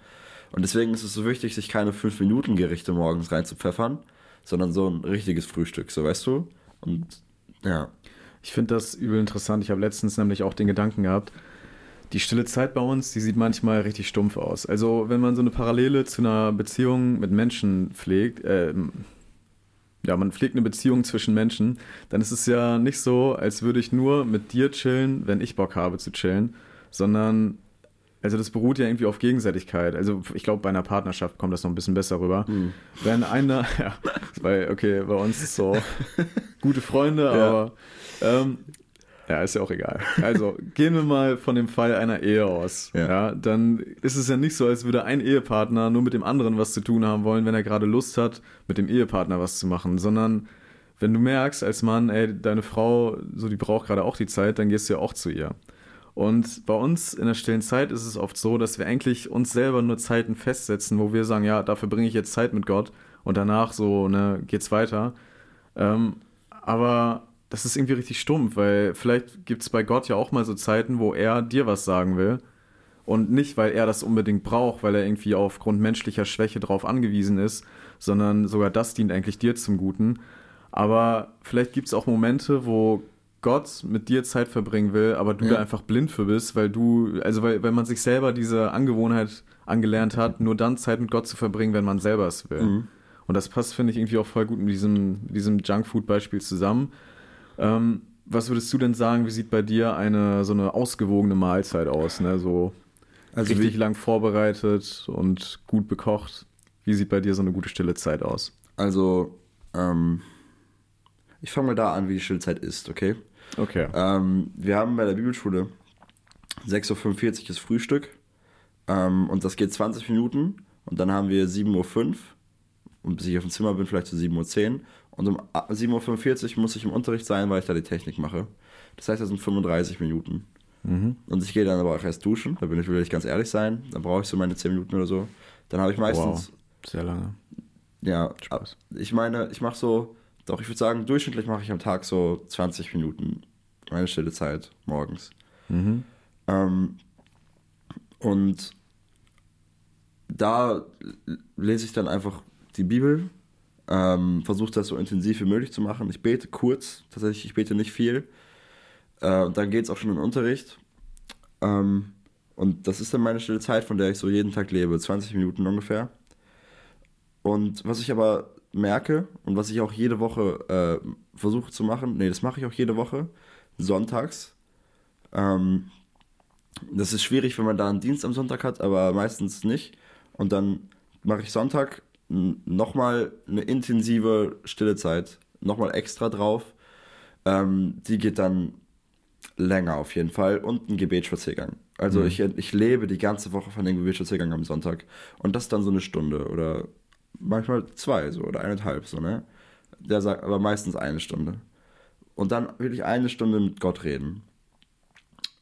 Und deswegen ist es so wichtig, sich keine 5-Minuten-Gerichte morgens reinzupfeffern, sondern so ein richtiges Frühstück, so weißt du? Und ja. Ich finde das übel interessant. Ich habe letztens nämlich auch den Gedanken gehabt, die stille Zeit bei uns, die sieht manchmal richtig stumpf aus. Also wenn man so eine Parallele zu einer Beziehung mit Menschen pflegt, ähm, ja, man pflegt eine Beziehung zwischen Menschen, dann ist es ja nicht so, als würde ich nur mit dir chillen, wenn ich Bock habe zu chillen, sondern also das beruht ja irgendwie auf Gegenseitigkeit. Also ich glaube, bei einer Partnerschaft kommt das noch ein bisschen besser rüber. Wenn einer, (laughs) ja, weil, okay, bei uns ist so (laughs) gute Freunde, Ja. aber ähm, Ja, ist ja auch egal. Also gehen wir mal von dem Fall einer Ehe aus. Ja. ja. Dann ist es ja nicht so, als würde ein Ehepartner nur mit dem anderen was zu tun haben wollen, wenn er gerade Lust hat, mit dem Ehepartner was zu machen, sondern wenn du merkst als Mann, ey, deine Frau, so die braucht gerade auch die Zeit, dann gehst du ja auch zu ihr. Und bei uns in der stillen Zeit ist es oft so, dass wir eigentlich uns selber nur Zeiten festsetzen, wo wir sagen, ja, dafür bringe ich jetzt Zeit mit Gott und danach so, ne, geht's weiter. Ähm, aber das ist irgendwie richtig stumpf, weil vielleicht gibt es bei Gott ja auch mal so Zeiten, wo er dir was sagen will. Und nicht, weil er das unbedingt braucht, weil er irgendwie aufgrund menschlicher Schwäche darauf angewiesen ist, sondern sogar das dient eigentlich dir zum Guten. Aber vielleicht gibt es auch Momente, wo Gott mit dir Zeit verbringen will, aber du ja. da einfach blind für bist, weil du, also weil, weil man sich selber diese Angewohnheit angelernt hat, nur dann Zeit mit Gott zu verbringen, wenn man selber es will. Mhm. Und das passt, finde ich, irgendwie auch voll gut mit diesem, diesem Junkfood-Beispiel zusammen. Ähm, was würdest du denn sagen, wie sieht bei dir eine so eine ausgewogene Mahlzeit aus? Ne? So also richtig lang vorbereitet und gut bekocht. Wie sieht bei dir so eine gute stille Zeit aus? Also, ähm, ich fange mal da an, wie die Stillzeit ist, okay? Okay. Ähm, wir haben bei der Bibelschule 6.45 Uhr ist Frühstück ähm, und das geht 20 Minuten und dann haben wir 7.05 Uhr und bis ich auf dem Zimmer bin, vielleicht zu so 7.10 Uhr und um 7.45 Uhr muss ich im Unterricht sein, weil ich da die Technik mache. Das heißt, das sind 35 Minuten. Mhm. Und ich gehe dann aber auch erst duschen, da bin ich, will ich ganz ehrlich sein, dann brauche ich so meine 10 Minuten oder so. Dann habe ich meistens... Wow. Sehr lange. Ja, Spaß. ich meine, ich mache so doch, ich würde sagen, durchschnittlich mache ich am Tag so 20 Minuten meine stille Zeit morgens. Mhm. Ähm, und da lese ich dann einfach die Bibel, ähm, versuche das so intensiv wie möglich zu machen. Ich bete kurz, tatsächlich, ich bete nicht viel. Äh, und dann geht es auch schon in den Unterricht. Ähm, und das ist dann meine stille Zeit, von der ich so jeden Tag lebe, 20 Minuten ungefähr. Und was ich aber merke und was ich auch jede Woche äh, versuche zu machen, nee, das mache ich auch jede Woche, sonntags. Ähm, das ist schwierig, wenn man da einen Dienst am Sonntag hat, aber meistens nicht. Und dann mache ich Sonntag nochmal eine intensive stille Zeit, nochmal extra drauf. Ähm, die geht dann länger auf jeden Fall und ein Gebetsspaziergang. Also mhm. ich, ich lebe die ganze Woche von dem Gebetsspaziergang am Sonntag. Und das dann so eine Stunde oder manchmal zwei so oder eineinhalb so, ne? Der sagt aber meistens eine Stunde. Und dann wirklich eine Stunde mit Gott reden.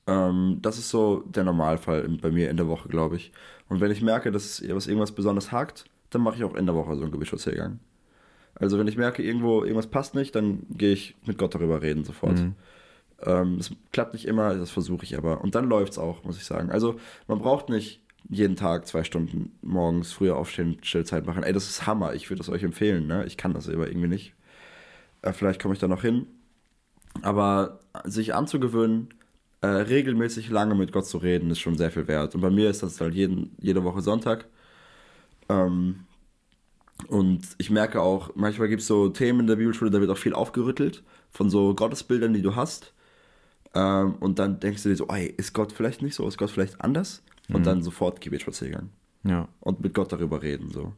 Ähm, das ist so der Normalfall bei mir in der Woche, glaube ich. Und wenn ich merke, dass was irgendwas besonders hakt, dann mache ich auch in der Woche so einen Gebetsspaziergang. Also wenn ich merke, irgendwo irgendwas passt nicht, dann gehe ich mit Gott darüber reden sofort. Mhm. Ähm, das klappt nicht immer, das versuche ich aber. Und dann läuft es auch, muss ich sagen. Also man braucht nicht jeden Tag zwei Stunden morgens früher aufstehen, Stillzeit machen. Ey, das ist Hammer. Ich würde es euch empfehlen. Ne? Ich kann das aber irgendwie nicht. Äh, vielleicht komme ich da noch hin. Aber sich anzugewöhnen, äh, regelmäßig lange mit Gott zu reden, ist schon sehr viel wert. Und bei mir ist das halt jeden, jede Woche Sonntag. Ähm, und ich merke auch, manchmal gibt es so Themen in der Bibelschule, da wird auch viel aufgerüttelt von so Gottesbildern, die du hast. Ähm, und dann denkst du dir so, ey, ist Gott vielleicht nicht so? Ist Gott vielleicht anders? Und mhm. dann sofort Gebetsspaziergang. Ja. Und mit Gott darüber reden. so.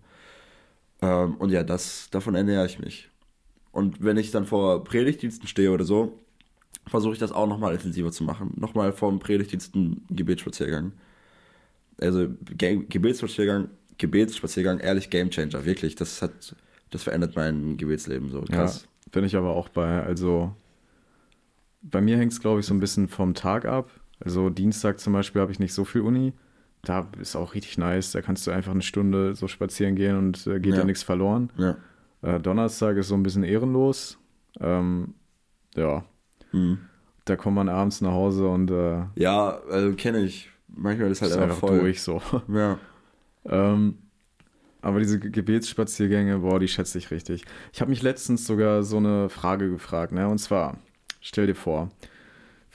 Ähm, und ja, das, davon ernähre ich mich. Und wenn ich dann vor Predigtdiensten stehe oder so, versuche ich das auch nochmal intensiver zu machen. Nochmal vor dem Predigtdiensten Gebetsspaziergang. Also Ge Gebetsspaziergang, Gebetsspaziergang, ehrlich Gamechanger, wirklich. Das hat, das verändert mein Gebetsleben so krass. Ja, bin ich aber auch bei. Also bei mir hängt es, glaube ich, so ein bisschen vom Tag ab. Also Dienstag zum Beispiel habe ich nicht so viel Uni. Da ist auch richtig nice. Da kannst du einfach eine Stunde so spazieren gehen und äh, geht ja. da nichts verloren. Ja. Äh, Donnerstag ist so ein bisschen ehrenlos. Ähm, ja. Mhm. Da kommt man abends nach Hause und. Äh, ja, also kenne ich. Manchmal ist halt ist einfach, voll. durch so. (laughs) Ja. ähm, aber diese Gebetsspaziergänge, boah, die schätze ich richtig. Ich habe mich letztens sogar so eine Frage gefragt, ne? Und zwar, stell dir vor,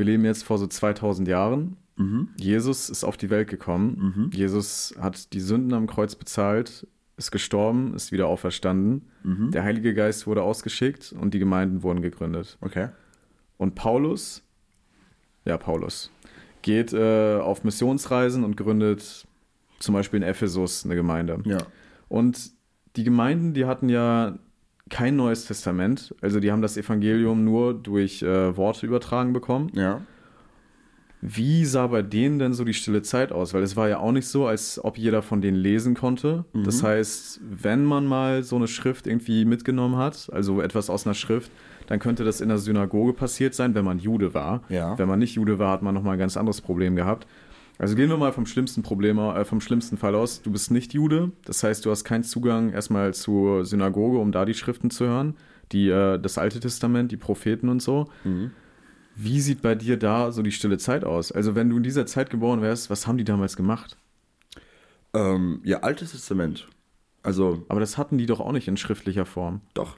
wir leben jetzt vor so 2000 Jahren. Mhm. Jesus ist auf die Welt gekommen. Mhm. Jesus hat die Sünden am Kreuz bezahlt, ist gestorben, ist wieder auferstanden. Mhm. Der Heilige Geist wurde ausgeschickt und die Gemeinden wurden gegründet. Okay. Und Paulus, ja, Paulus, geht äh, auf Missionsreisen und gründet zum Beispiel in Ephesus eine Gemeinde. Ja. Und die Gemeinden, die hatten ja kein Neues Testament. Also die haben das Evangelium nur durch äh, Worte übertragen bekommen. Ja. Wie sah bei denen denn so die stille Zeit aus? Weil es war ja auch nicht so, als ob jeder von denen lesen konnte. Mhm. Das heißt, wenn man mal so eine Schrift irgendwie mitgenommen hat, also etwas aus einer Schrift, dann könnte das in der Synagoge passiert sein, wenn man Jude war. Ja. Wenn man nicht Jude war, hat man nochmal ein ganz anderes Problem gehabt. Also gehen wir mal vom schlimmsten Problem, äh, vom schlimmsten Fall aus. Du bist nicht Jude, das heißt, du hast keinen Zugang erstmal zur Synagoge, um da die Schriften zu hören, die äh, das Alte Testament, die Propheten und so. Mhm. Wie sieht bei dir da so die stille Zeit aus? Also wenn du in dieser Zeit geboren wärst, was haben die damals gemacht? Ähm, ja, Altes Testament. Also, Aber das hatten die doch auch nicht in schriftlicher Form. doch.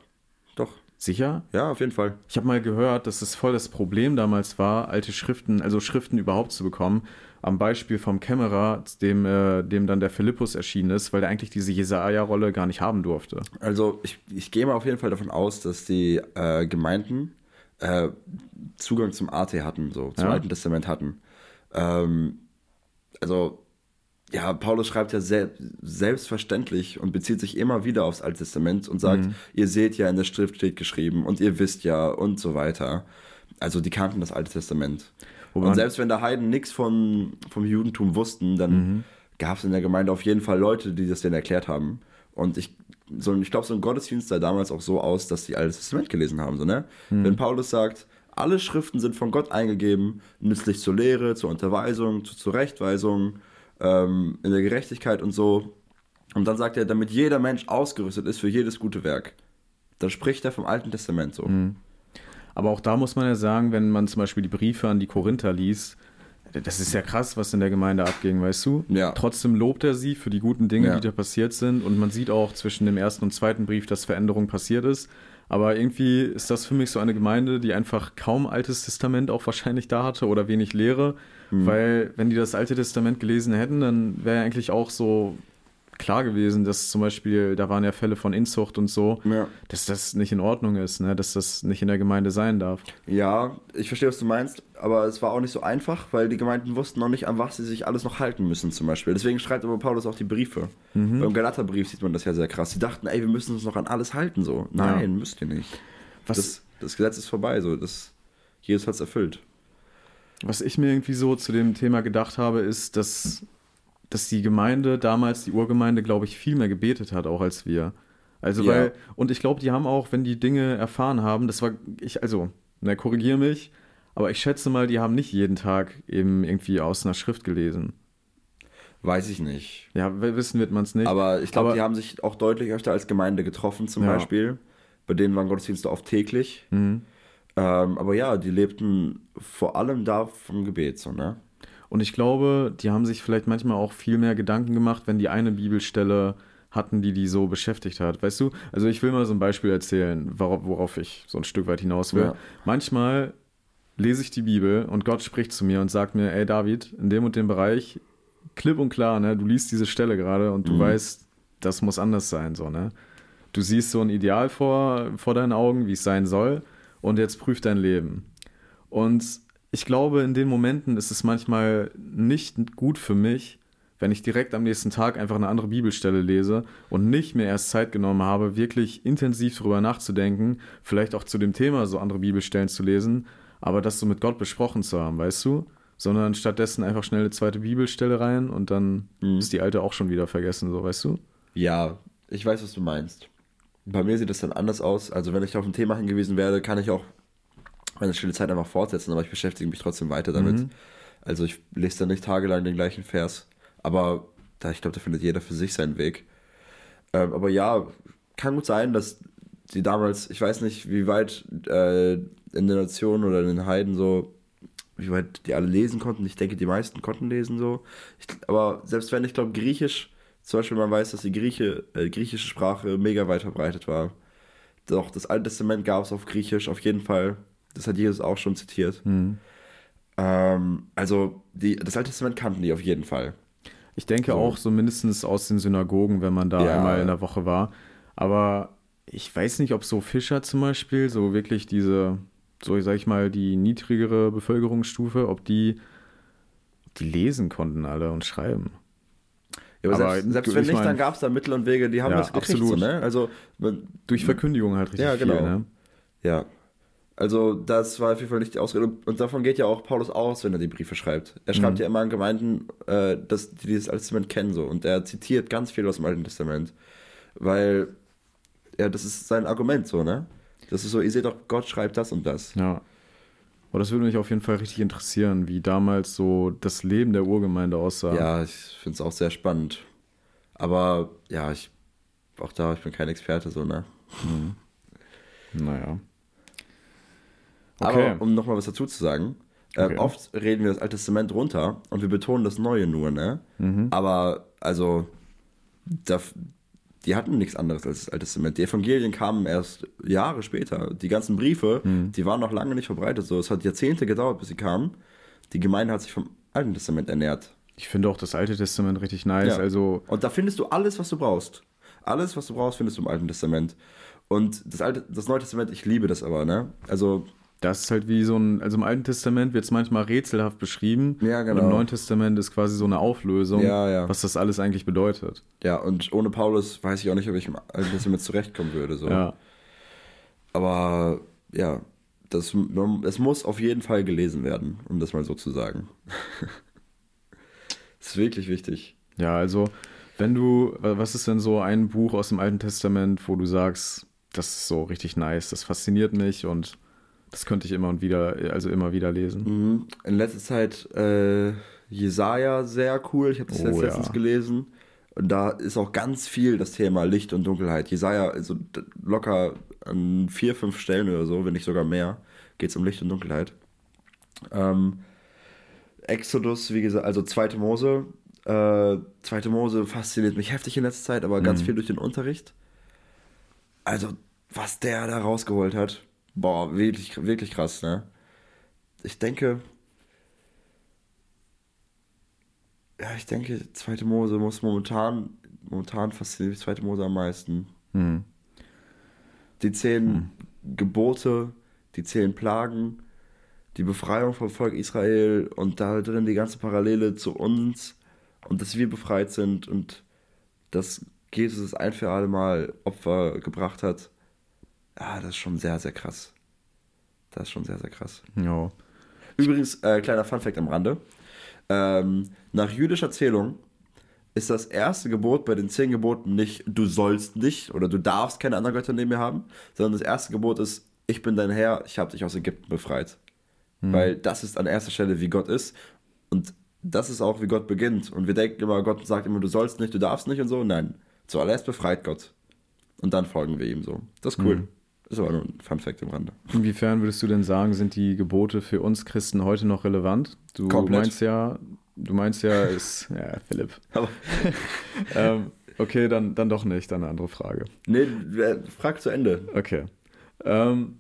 Doch. Sicher? Ja, auf jeden Fall. Ich habe mal gehört, dass es voll das Problem damals war, alte Schriften, also Schriften überhaupt zu bekommen. Am Beispiel vom Kämmerer, dem, äh, dem dann der Philippus erschienen ist, weil der eigentlich diese Jesaja-Rolle gar nicht haben durfte. Also ich, ich gehe mal auf jeden Fall davon aus, dass die äh, Gemeinden äh, Zugang zum AT hatten, so zum Ja. Alten Testament hatten. Ähm, also ja, Paulus schreibt ja sel selbstverständlich und bezieht sich immer wieder aufs Alte Testament und sagt, ihr seht ja in der Schrift steht geschrieben und ihr wisst ja und so weiter. Also die kannten das Alte Testament. Wobei und selbst wenn der Heiden nichts von, vom Judentum wussten, dann gab es in der Gemeinde auf jeden Fall Leute, die das denen erklärt haben. Und ich, so, ich glaube, so ein Gottesdienst sah damals auch so aus, dass die Altes Testament gelesen haben. So, ne? Wenn Paulus sagt, alle Schriften sind von Gott eingegeben, nützlich zur Lehre, zur Unterweisung, zur Zurechtweisung, ähm, in der Gerechtigkeit und so. Und dann sagt er, damit jeder Mensch ausgerüstet ist für jedes gute Werk. Dann spricht er vom Alten Testament so. Aber auch da muss man ja sagen, wenn man zum Beispiel die Briefe an die Korinther liest, das ist ja krass, was in der Gemeinde abging, weißt du? Ja. Trotzdem lobt er sie für die guten Dinge, Ja. die da passiert sind. Und man sieht auch zwischen dem ersten und zweiten Brief, dass Veränderung passiert ist. Aber irgendwie ist das für mich so eine Gemeinde, die einfach kaum Altes Testament auch wahrscheinlich da hatte oder wenig Lehre. Mhm. Weil, wenn die das Alte Testament gelesen hätten, dann wäre ja eigentlich auch so klar gewesen, dass zum Beispiel, da waren ja Fälle von Inzucht und so, Ja. dass das nicht in Ordnung ist, ne? dass das nicht in der Gemeinde sein darf. Ja, ich verstehe, was du meinst, aber es war auch nicht so einfach, weil die Gemeinden wussten noch nicht, an was sie sich alles noch halten müssen, zum Beispiel. Deswegen schreibt aber Paulus auch die Briefe. Beim Galaterbrief sieht man das ja sehr krass. Sie dachten, ey, wir müssen uns noch an alles halten, so. Nein, müsst ihr nicht. Was, Das, das Gesetz ist vorbei, so. Das, Jesus hat es erfüllt. Was ich mir irgendwie so zu dem Thema gedacht habe, ist, dass, dass die Gemeinde damals, die Urgemeinde, glaube ich, viel mehr gebetet hat, auch als wir. Also, Ja. weil, und ich glaube, die haben auch, wenn die Dinge erfahren haben, das war, ich, also, na, korrigier mich, aber ich schätze mal, die haben nicht jeden Tag eben irgendwie aus einer Schrift gelesen. Weiß ich nicht. Ja, wissen wird man es nicht. Aber ich glaube, die haben sich auch deutlich öfter als Gemeinde getroffen, zum Ja. Beispiel. Bei denen waren Gottesdienste oft täglich. Mhm. Ähm, aber ja, die lebten vor allem da vom Gebet, so, ne? Und ich glaube, die haben sich vielleicht manchmal auch viel mehr Gedanken gemacht, wenn die eine Bibelstelle hatten, die die so beschäftigt hat. Weißt du? Also ich will mal so ein Beispiel erzählen, worauf, ich so ein Stück weit hinaus will. Ja. Manchmal lese ich die Bibel und Gott spricht zu mir und sagt mir, ey David, in dem und dem Bereich, klipp und klar, ne, du liest diese Stelle gerade und du Mhm. weißt, das muss anders sein, so, ne? Du siehst so ein Ideal vor, vor deinen Augen, wie es sein soll, und jetzt prüf dein Leben. Und ich glaube, in den Momenten ist es manchmal nicht gut für mich, wenn ich direkt am nächsten Tag einfach eine andere Bibelstelle lese und nicht mehr erst Zeit genommen habe, wirklich intensiv darüber nachzudenken, vielleicht auch zu dem Thema so andere Bibelstellen zu lesen, aber das so mit Gott besprochen zu haben, weißt du? Sondern stattdessen einfach schnell eine zweite Bibelstelle rein und dann Mhm. ist die alte auch schon wieder vergessen, so weißt du? Ja, ich weiß, was du meinst. Bei mir sieht das dann anders aus. Also wenn ich auf ein Thema hingewiesen werde, kann ich auch meine stille Zeit einfach fortsetzen, aber ich beschäftige mich trotzdem weiter damit. Mhm. Also ich lese dann nicht tagelang den gleichen Vers, aber da, ich glaube, da findet jeder für sich seinen Weg. Ähm, aber ja, kann gut sein, dass die damals, ich weiß nicht, wie weit äh, in der Nation oder in den Heiden so, wie weit die alle lesen konnten. Ich denke, die meisten konnten lesen so. Ich, aber selbst wenn, ich glaube, Griechisch, zum Beispiel man weiß, dass die Grieche, äh, griechische Sprache mega weit verbreitet war. Doch das Alte Testament gab es auf Griechisch auf jeden Fall. Das hat Jesus auch schon zitiert. Mhm. Ähm, also die, das Alte Testament kannten die auf jeden Fall. Ich denke So. auch so mindestens aus den Synagogen, wenn man da Ja. einmal in der Woche war. Aber ich weiß nicht, ob so Fischer zum Beispiel, so wirklich diese, so sag ich mal, die niedrigere Bevölkerungsstufe, ob die, die lesen konnten alle und schreiben. Ja, aber, Aber selbst, selbst wenn nicht, mein- dann gab es da Mittel und Wege, die haben Ja, das gekriegt. absolut. So, ne? Also, man, Durch Verkündigung halt richtig Ja, genau. viel, ne? ja. Also, das war auf jeden Fall nicht die Ausrede. Und- davon geht ja auch Paulus aus, wenn er die Briefe schreibt. Er schreibt Mhm. ja immer an Gemeinden, äh, dass die dieses Alte Testament kennen. So. Und er zitiert ganz viel aus dem Alten Testament. Weil, ja, das ist sein Argument so, ne? Das ist so, ihr seht doch, Gott schreibt das und das. Ja. Aber das würde mich auf jeden Fall richtig interessieren, wie damals so das Leben der Urgemeinde aussah. Ja, ich finde es auch sehr spannend. Aber ja, ich auch da, ich bin kein Experte so, ne? Naja. Okay. Aber um nochmal was dazu zu sagen, äh, Okay. oft reden wir das Alte Testament runter und wir betonen das Neue nur, ne? Mhm. Aber also, da, die hatten nichts anderes als das Alte Testament. Die Evangelien kamen erst Jahre später. Die ganzen Briefe, Mhm. die waren noch lange nicht verbreitet. So, es hat Jahrzehnte gedauert, bis sie kamen. Die Gemeinde hat sich vom Alten Testament ernährt. Ich finde auch das Alte Testament richtig nice. Ja. Also, Und da findest du alles, was du brauchst. Alles, was du brauchst, findest du im Alten Testament. Und das, Alte, das Neue Testament, ich liebe das aber, ne? Also, das ist halt wie so ein, also im Alten Testament wird es manchmal rätselhaft beschrieben. Ja, genau. Und im Neuen Testament ist quasi so eine Auflösung, Ja, ja. was das alles eigentlich bedeutet. ja, und ohne Paulus weiß ich auch nicht, ob ich im Alten Testament zurechtkommen würde. So. Ja. Aber ja, das, es muss auf jeden Fall gelesen werden, um das mal so zu sagen. (laughs) das ist wirklich wichtig. Ja, also, wenn du, was ist denn so ein Buch aus dem Alten Testament, wo du sagst, das ist so richtig nice, das fasziniert mich und das könnte ich immer und wieder, also immer wieder lesen. Mhm. In letzter Zeit äh, Jesaja sehr cool. Ich habe das Oh, jetzt ja. letztens gelesen. Und da ist auch ganz viel das Thema Licht und Dunkelheit. Jesaja, also locker an vier, fünf Stellen oder so, wenn nicht sogar mehr, geht es um Licht und Dunkelheit. Ähm, Exodus, wie gesagt, also zweite Mose. Äh, zweite Mose fasziniert mich heftig in letzter Zeit, aber ganz viel durch den Unterricht. Also, was der da rausgeholt hat, boah, wirklich, wirklich krass, ne? Ich denke, ja, ich denke, zweite Mose muss momentan, momentan fasziniert zweite Mose am meisten. Mhm. Die zehn Gebote, die zehn Plagen, die Befreiung vom Volk Israel und da drin die ganze Parallele zu uns und dass wir befreit sind und dass Jesus es ein für alle Mal Opfer gebracht hat. Ja, das ist schon sehr, sehr krass. Das ist schon sehr, sehr krass. Ja. Übrigens, äh, kleiner Funfact am Rande. Ähm, nach jüdischer Zählung ist das erste Gebot bei den zehn Geboten nicht, du sollst nicht oder du darfst keine anderen Götter neben mir haben, sondern das erste Gebot ist, ich bin dein Herr, ich habe dich aus Ägypten befreit. Weil das ist an erster Stelle, wie Gott ist. Und das ist auch, wie Gott beginnt. Und wir denken immer, Gott sagt immer, du sollst nicht, du darfst nicht und so. Nein, zuallererst befreit Gott. Und dann folgen wir ihm so. Das ist cool. Ist aber nur ein Funfact am Rande. Inwiefern würdest du denn sagen, sind die Gebote für uns Christen heute noch relevant? Du Komplett. meinst ja, du meinst ja, ist, ja, Philipp. (laughs) Aber (laughs) ähm, okay, dann, dann doch nicht, dann eine andere Frage. nee, wer- frag zu Ende. Okay. Ähm,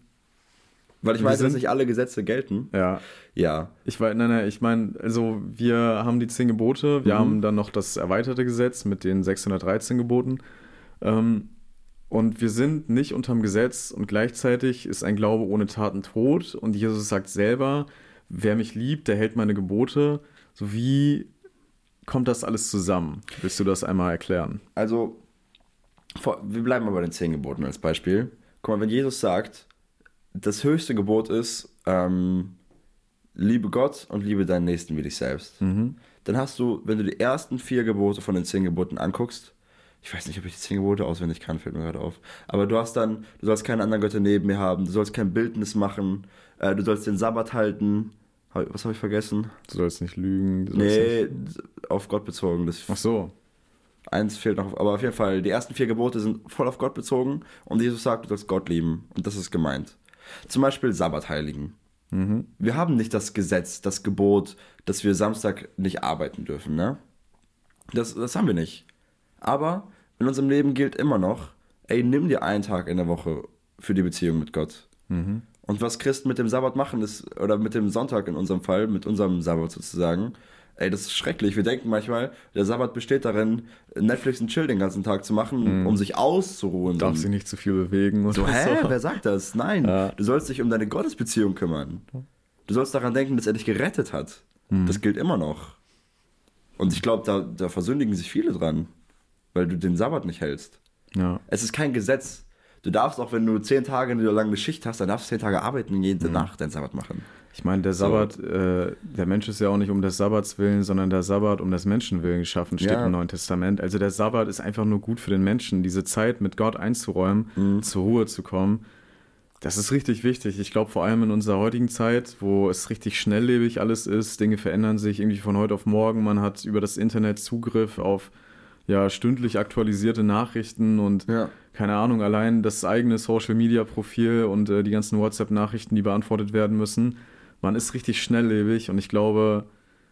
Weil ich weiß, dass nicht alle Gesetze gelten. ja, Ja. ich weiß, nein, nein, ich meine, also wir haben die zehn Gebote, wir Mhm. haben dann noch das erweiterte Gesetz mit den 613 Geboten. Ähm, und wir sind nicht unterm Gesetz und gleichzeitig ist ein Glaube ohne Taten tot. Und Jesus sagt selber, wer mich liebt, der hält meine Gebote. So wie kommt das alles zusammen? Willst du das einmal erklären? Also, wir bleiben mal bei den zehn Geboten als Beispiel. Guck mal, wenn Jesus sagt, das höchste Gebot ist, ähm, liebe Gott und liebe deinen Nächsten wie dich selbst. Dann hast du, wenn du die ersten vier Gebote von den zehn Geboten anguckst, ich weiß nicht, ob ich die zehn Gebote auswendig kann, fällt mir gerade auf. Aber du hast dann, du sollst keine anderen Götter neben mir haben, du sollst kein Bildnis machen, äh, du sollst den Sabbat halten. Was habe ich vergessen? Du sollst nicht lügen. Du sollst Nee, Nicht... auf Gott bezogen. Das Ach so. Eins fehlt noch, aber auf jeden Fall, die ersten vier Gebote sind voll auf Gott bezogen und Jesus sagt, du sollst Gott lieben und das ist gemeint. Zum Beispiel Sabbat heiligen. Wir haben nicht das Gesetz, das Gebot, dass wir Samstag nicht arbeiten dürfen, ne? Das, das haben wir nicht. Aber in unserem Leben gilt immer noch, ey, nimm dir einen Tag in der Woche für die Beziehung mit Gott. Und was Christen mit dem Sabbat machen, ist, oder mit dem Sonntag in unserem Fall, mit unserem Sabbat sozusagen, ey, das ist schrecklich. Wir denken manchmal, der Sabbat besteht darin, Netflix und Chill den ganzen Tag zu machen, um sich auszuruhen. Darf so, sich nicht zu viel bewegen. so, oder hä? so. Wer sagt das? Nein, Ja. du sollst dich um deine Gottesbeziehung kümmern. Du sollst daran denken, dass er dich gerettet hat. Das gilt immer noch. Und ich glaube, da, da versündigen sich viele dran, weil du den Sabbat nicht hältst. Ja. Es ist kein Gesetz. Du darfst auch, wenn du zehn Tage eine lange Schicht hast, dann darfst du zehn Tage arbeiten und jede Nacht deinen Sabbat machen. Ich meine, der So. Sabbat, äh, der Mensch ist ja auch nicht um des Sabbats willen, sondern der Sabbat um des Menschen willen geschaffen, steht Ja. im Neuen Testament. Also der Sabbat ist einfach nur gut für den Menschen, diese Zeit mit Gott einzuräumen, Mhm. zur Ruhe zu kommen. Das ist richtig wichtig. Ich glaube, vor allem in unserer heutigen Zeit, wo es richtig schnelllebig alles ist, Dinge verändern sich irgendwie von heute auf morgen. Man hat über das Internet Zugriff auf ja, stündlich aktualisierte Nachrichten und Ja. keine Ahnung, allein das eigene Social Media Profil und äh, die ganzen WhatsApp-Nachrichten, die beantwortet werden müssen. Man ist richtig schnelllebig und ich glaube,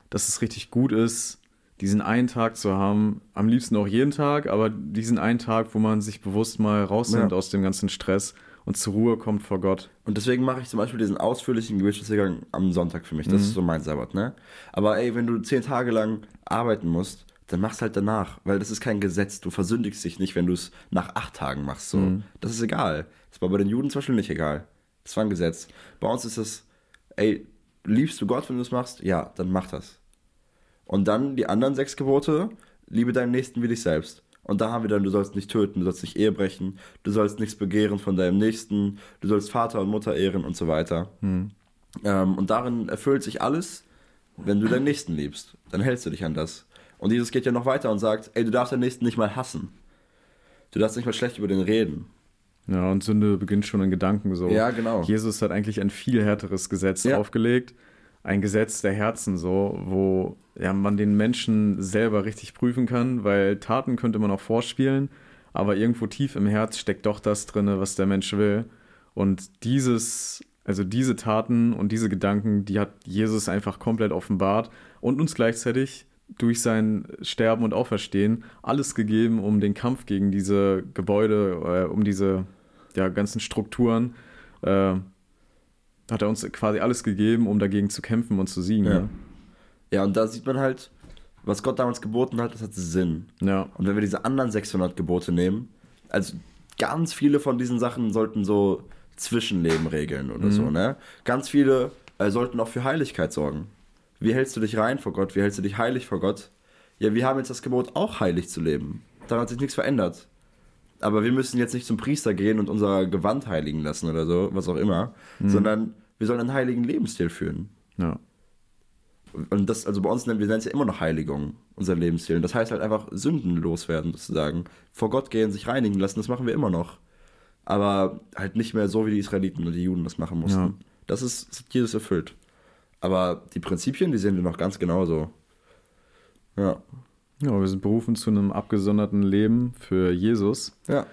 dass es richtig gut ist, diesen einen Tag zu haben. Am liebsten auch jeden Tag, aber diesen einen Tag, wo man sich bewusst mal rausnimmt Ja. aus dem ganzen Stress und zur Ruhe kommt vor Gott. Und deswegen mache ich zum Beispiel diesen ausführlichen Gebetsspaziergang am Sonntag für mich. Das ist so mein Sabbat, ne? Aber ey, wenn du zehn Tage lang arbeiten musst, dann mach's halt danach, weil das ist kein Gesetz. Du versündigst dich nicht, wenn du es nach acht Tagen machst. So. Das ist egal. Das war bei den Juden zum Beispiel nicht egal. Das war ein Gesetz. Bei uns ist es, ey, liebst du Gott, wenn du es machst? Ja, dann mach das. Und dann die anderen sechs Gebote, liebe deinen Nächsten wie dich selbst. Und da haben wir dann, du sollst nicht töten, du sollst nicht Ehe brechen, du sollst nichts begehren von deinem Nächsten, du sollst Vater und Mutter ehren und so weiter. Ähm, und darin erfüllt sich alles, wenn du deinen Nächsten liebst. Dann hältst du dich an das. Und Jesus geht ja noch weiter und sagt, ey, du darfst deinen Nächsten nicht mal hassen. Du darfst nicht mal schlecht über den reden. Ja, und Sünde beginnt schon in Gedanken so. Ja, genau. Jesus hat eigentlich ein viel härteres Gesetz Ja. aufgelegt. Ein Gesetz der Herzen so, wo ja, man den Menschen selber richtig prüfen kann, weil Taten könnte man auch vorspielen, aber irgendwo tief im Herz steckt doch das drin, was der Mensch will. Und dieses, also diese Taten und diese Gedanken, die hat Jesus einfach komplett offenbart und uns gleichzeitig durch sein Sterben und Auferstehen alles gegeben, um den Kampf gegen diese Gebäude, äh, um diese ja, ganzen Strukturen, äh, hat er uns quasi alles gegeben, um dagegen zu kämpfen und zu siegen. Ja. Ne? Ja, und da sieht man halt, was Gott damals geboten hat, das hat Sinn. Ja. Und wenn wir diese anderen 600 Gebote nehmen, also ganz viele von diesen Sachen sollten so Zwischenleben regeln oder so, ne? Ganz viele äh, sollten auch für Heiligkeit sorgen. Wie hältst du dich rein vor Gott? Wie hältst du dich heilig vor Gott? Ja, wir haben jetzt das Gebot, auch heilig zu leben. Daran hat sich nichts verändert. Aber wir müssen jetzt nicht zum Priester gehen und unser Gewand heiligen lassen oder so, was auch immer, sondern wir sollen einen heiligen Lebensstil führen. ja. Und das, also bei uns nennen wir es ja immer noch Heiligung, unser Lebensstil. Und das heißt halt einfach Sünden loswerden, sozusagen. Vor Gott gehen, sich reinigen lassen, das machen wir immer noch. Aber halt nicht mehr so, wie die Israeliten und die Juden das machen mussten. Ja. Das ist, das hat Jesus erfüllt. Aber die Prinzipien, die sehen wir noch ganz genauso. Ja. Ja, wir sind berufen zu einem abgesonderten Leben für Jesus. Ja.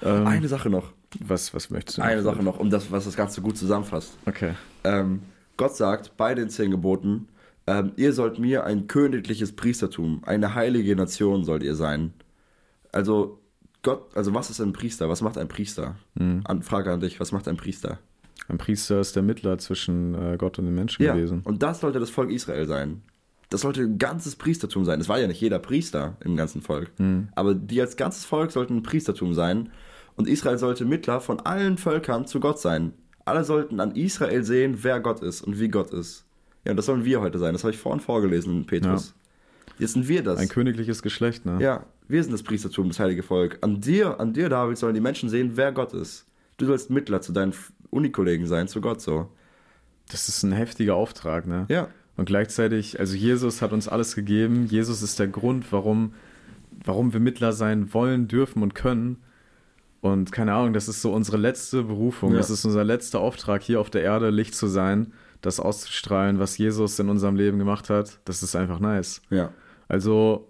Ähm, Eine Sache noch. was, was möchtest du? noch? Eine Sache noch, um das, was das Ganze gut zusammenfasst. Okay. Ähm, Gott sagt bei den zehn Geboten, ähm, ihr sollt mir ein königliches Priestertum, eine heilige Nation sollt ihr sein. Also Gott, also was ist ein Priester? Was macht ein Priester? An, Frage an dich, was macht ein Priester? Ein Priester ist der Mittler zwischen äh, Gott und den Menschen Ja, gewesen. und das sollte das Volk Israel sein. Das sollte ein ganzes Priestertum sein. Es war ja nicht jeder Priester im ganzen Volk. Aber die als ganzes Volk sollten ein Priestertum sein. Und Israel sollte Mittler von allen Völkern zu Gott sein. Alle sollten an Israel sehen, wer Gott ist und wie Gott ist. Ja, und das sollen wir heute sein. Das habe ich vorhin vorgelesen, Petrus. Jetzt sind wir das. Ein königliches Geschlecht, ne? Ja, wir sind das Priestertum, das heilige Volk. An dir, an dir, David, sollen die Menschen sehen, wer Gott ist. Du sollst Mittler zu deinen Unikollegen sein, zu Gott so. Das ist ein heftiger Auftrag, ne? Ja. Und gleichzeitig, also Jesus hat uns alles gegeben. Jesus ist der Grund, warum, warum wir Mittler sein wollen, dürfen und können. Und keine Ahnung, das ist so unsere letzte Berufung. Ja. Das ist unser letzter Auftrag, hier auf der Erde Licht zu sein, das auszustrahlen, was Jesus in unserem Leben gemacht hat. Das ist einfach nice. Ja. Also,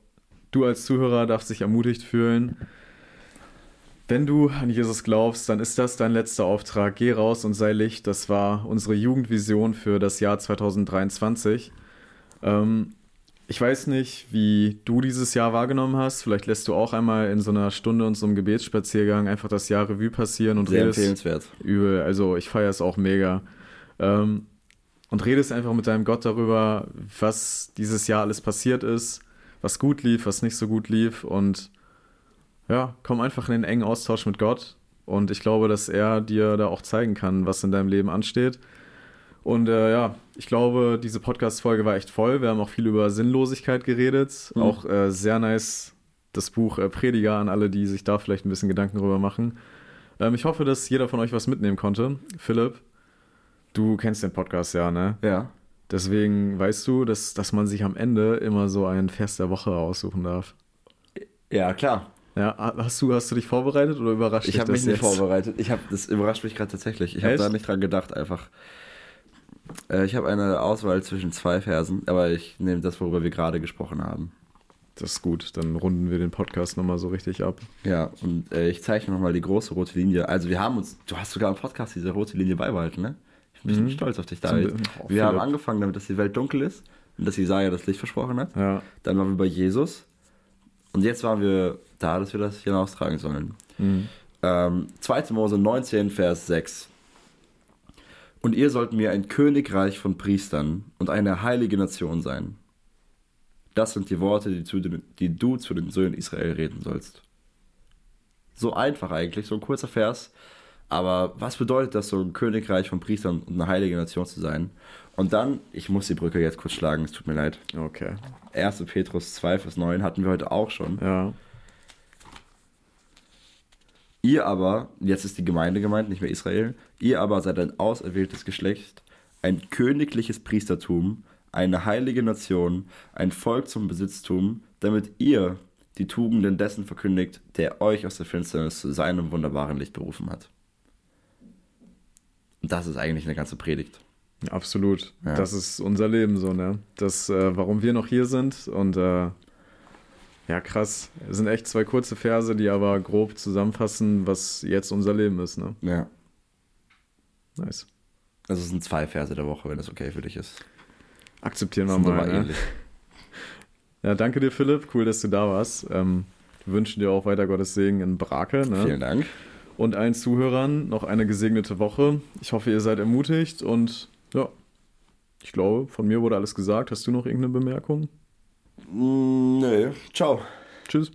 du als Zuhörer darfst dich ermutigt fühlen. Wenn du an Jesus glaubst, dann ist das dein letzter Auftrag. Geh raus und sei Licht. Das war unsere Jugendvision für das Jahr 2023. Ähm, ich weiß nicht, wie du dieses Jahr wahrgenommen hast. Vielleicht lässt du auch einmal in so einer Stunde und so einem Gebetsspaziergang einfach das Jahr Revue passieren und Sehr redest empfehlenswert. übel. Also ich feiere es auch mega. Ähm, und redest einfach mit deinem Gott darüber, was dieses Jahr alles passiert ist, was gut lief, was nicht so gut lief. Und ja, komm einfach in den engen Austausch mit Gott. Und ich glaube, dass er dir da auch zeigen kann, was in deinem Leben ansteht. Und äh, ja, ich glaube, diese Podcast-Folge war echt voll. Wir haben auch viel über Sinnlosigkeit geredet. Mhm. Auch äh, sehr nice das Buch äh, Prediger an alle, die sich da vielleicht ein bisschen Gedanken drüber machen. Ähm, ich hoffe, dass jeder von euch was mitnehmen konnte. Philipp, du kennst den Podcast ja, ne? Ja. Deswegen weißt du, dass, dass man sich am Ende immer so einen Vers der Woche aussuchen darf. Ja, klar. Ja, hast du, hast du dich vorbereitet oder überrascht Ich dich habe mich nicht jetzt? vorbereitet. Ich habe das überrascht mich gerade tatsächlich. Ich habe da nicht dran gedacht einfach. Äh, ich habe eine Auswahl zwischen zwei Versen, aber ich nehme das, worüber wir gerade gesprochen haben. Das ist gut, dann runden wir den Podcast nochmal so richtig ab. Ja, und äh, ich zeichne nochmal die große rote Linie. Also wir haben uns, du hast sogar im Podcast diese rote Linie beibehalten, ne? Ich bin ein bisschen Mhm. stolz auf dich, David. Oh, wir haben angefangen damit, dass die Welt dunkel ist und dass Jesaja das Licht versprochen hat. Ja. Dann waren wir bei Jesus. Und jetzt waren wir da, dass wir das hinaustragen sollen. Mhm. Ähm, 2. Mose 19, Vers 6. Und ihr sollt mir ein Königreich von Priestern und eine heilige Nation sein. Das sind die Worte, die, zu den, die du zu den Söhnen Israel reden sollst. So einfach eigentlich, so ein kurzer Vers. Aber was bedeutet das, so ein Königreich von Priestern und eine heilige Nation zu sein? Und dann, ich muss die Brücke jetzt kurz schlagen, es tut mir leid. Okay. 1. Petrus 2, Vers 9 hatten wir heute auch schon. Ja. Ihr aber, jetzt ist die Gemeinde gemeint, nicht mehr Israel, ihr aber seid ein auserwähltes Geschlecht, ein königliches Priestertum, eine heilige Nation, ein Volk zum Besitztum, damit ihr die Tugenden dessen verkündigt, der euch aus der Finsternis zu seinem wunderbaren Licht berufen hat. Das ist eigentlich eine ganze Predigt. Absolut. Ja. Das ist unser Leben so, ne? Das, äh, warum wir noch hier sind und äh, ja, krass. Es sind echt zwei kurze Verse, die aber grob zusammenfassen, was jetzt unser Leben ist, ne? Ja. Nice. Also es sind zwei Verse der Woche, wenn das okay für dich ist. Akzeptieren wir mal. Ne? ähnlich. (laughs) Ja, danke dir, Philipp. Cool, dass du da warst. Ähm, wir wünschen dir auch weiter Gottes Segen in Brake. Ne? Vielen Dank. Und allen Zuhörern noch eine gesegnete Woche. Ich hoffe, ihr seid ermutigt und ja, ich glaube, von mir wurde alles gesagt. Hast du noch irgendeine Bemerkung? Mm, nö. Ciao. Tschüss.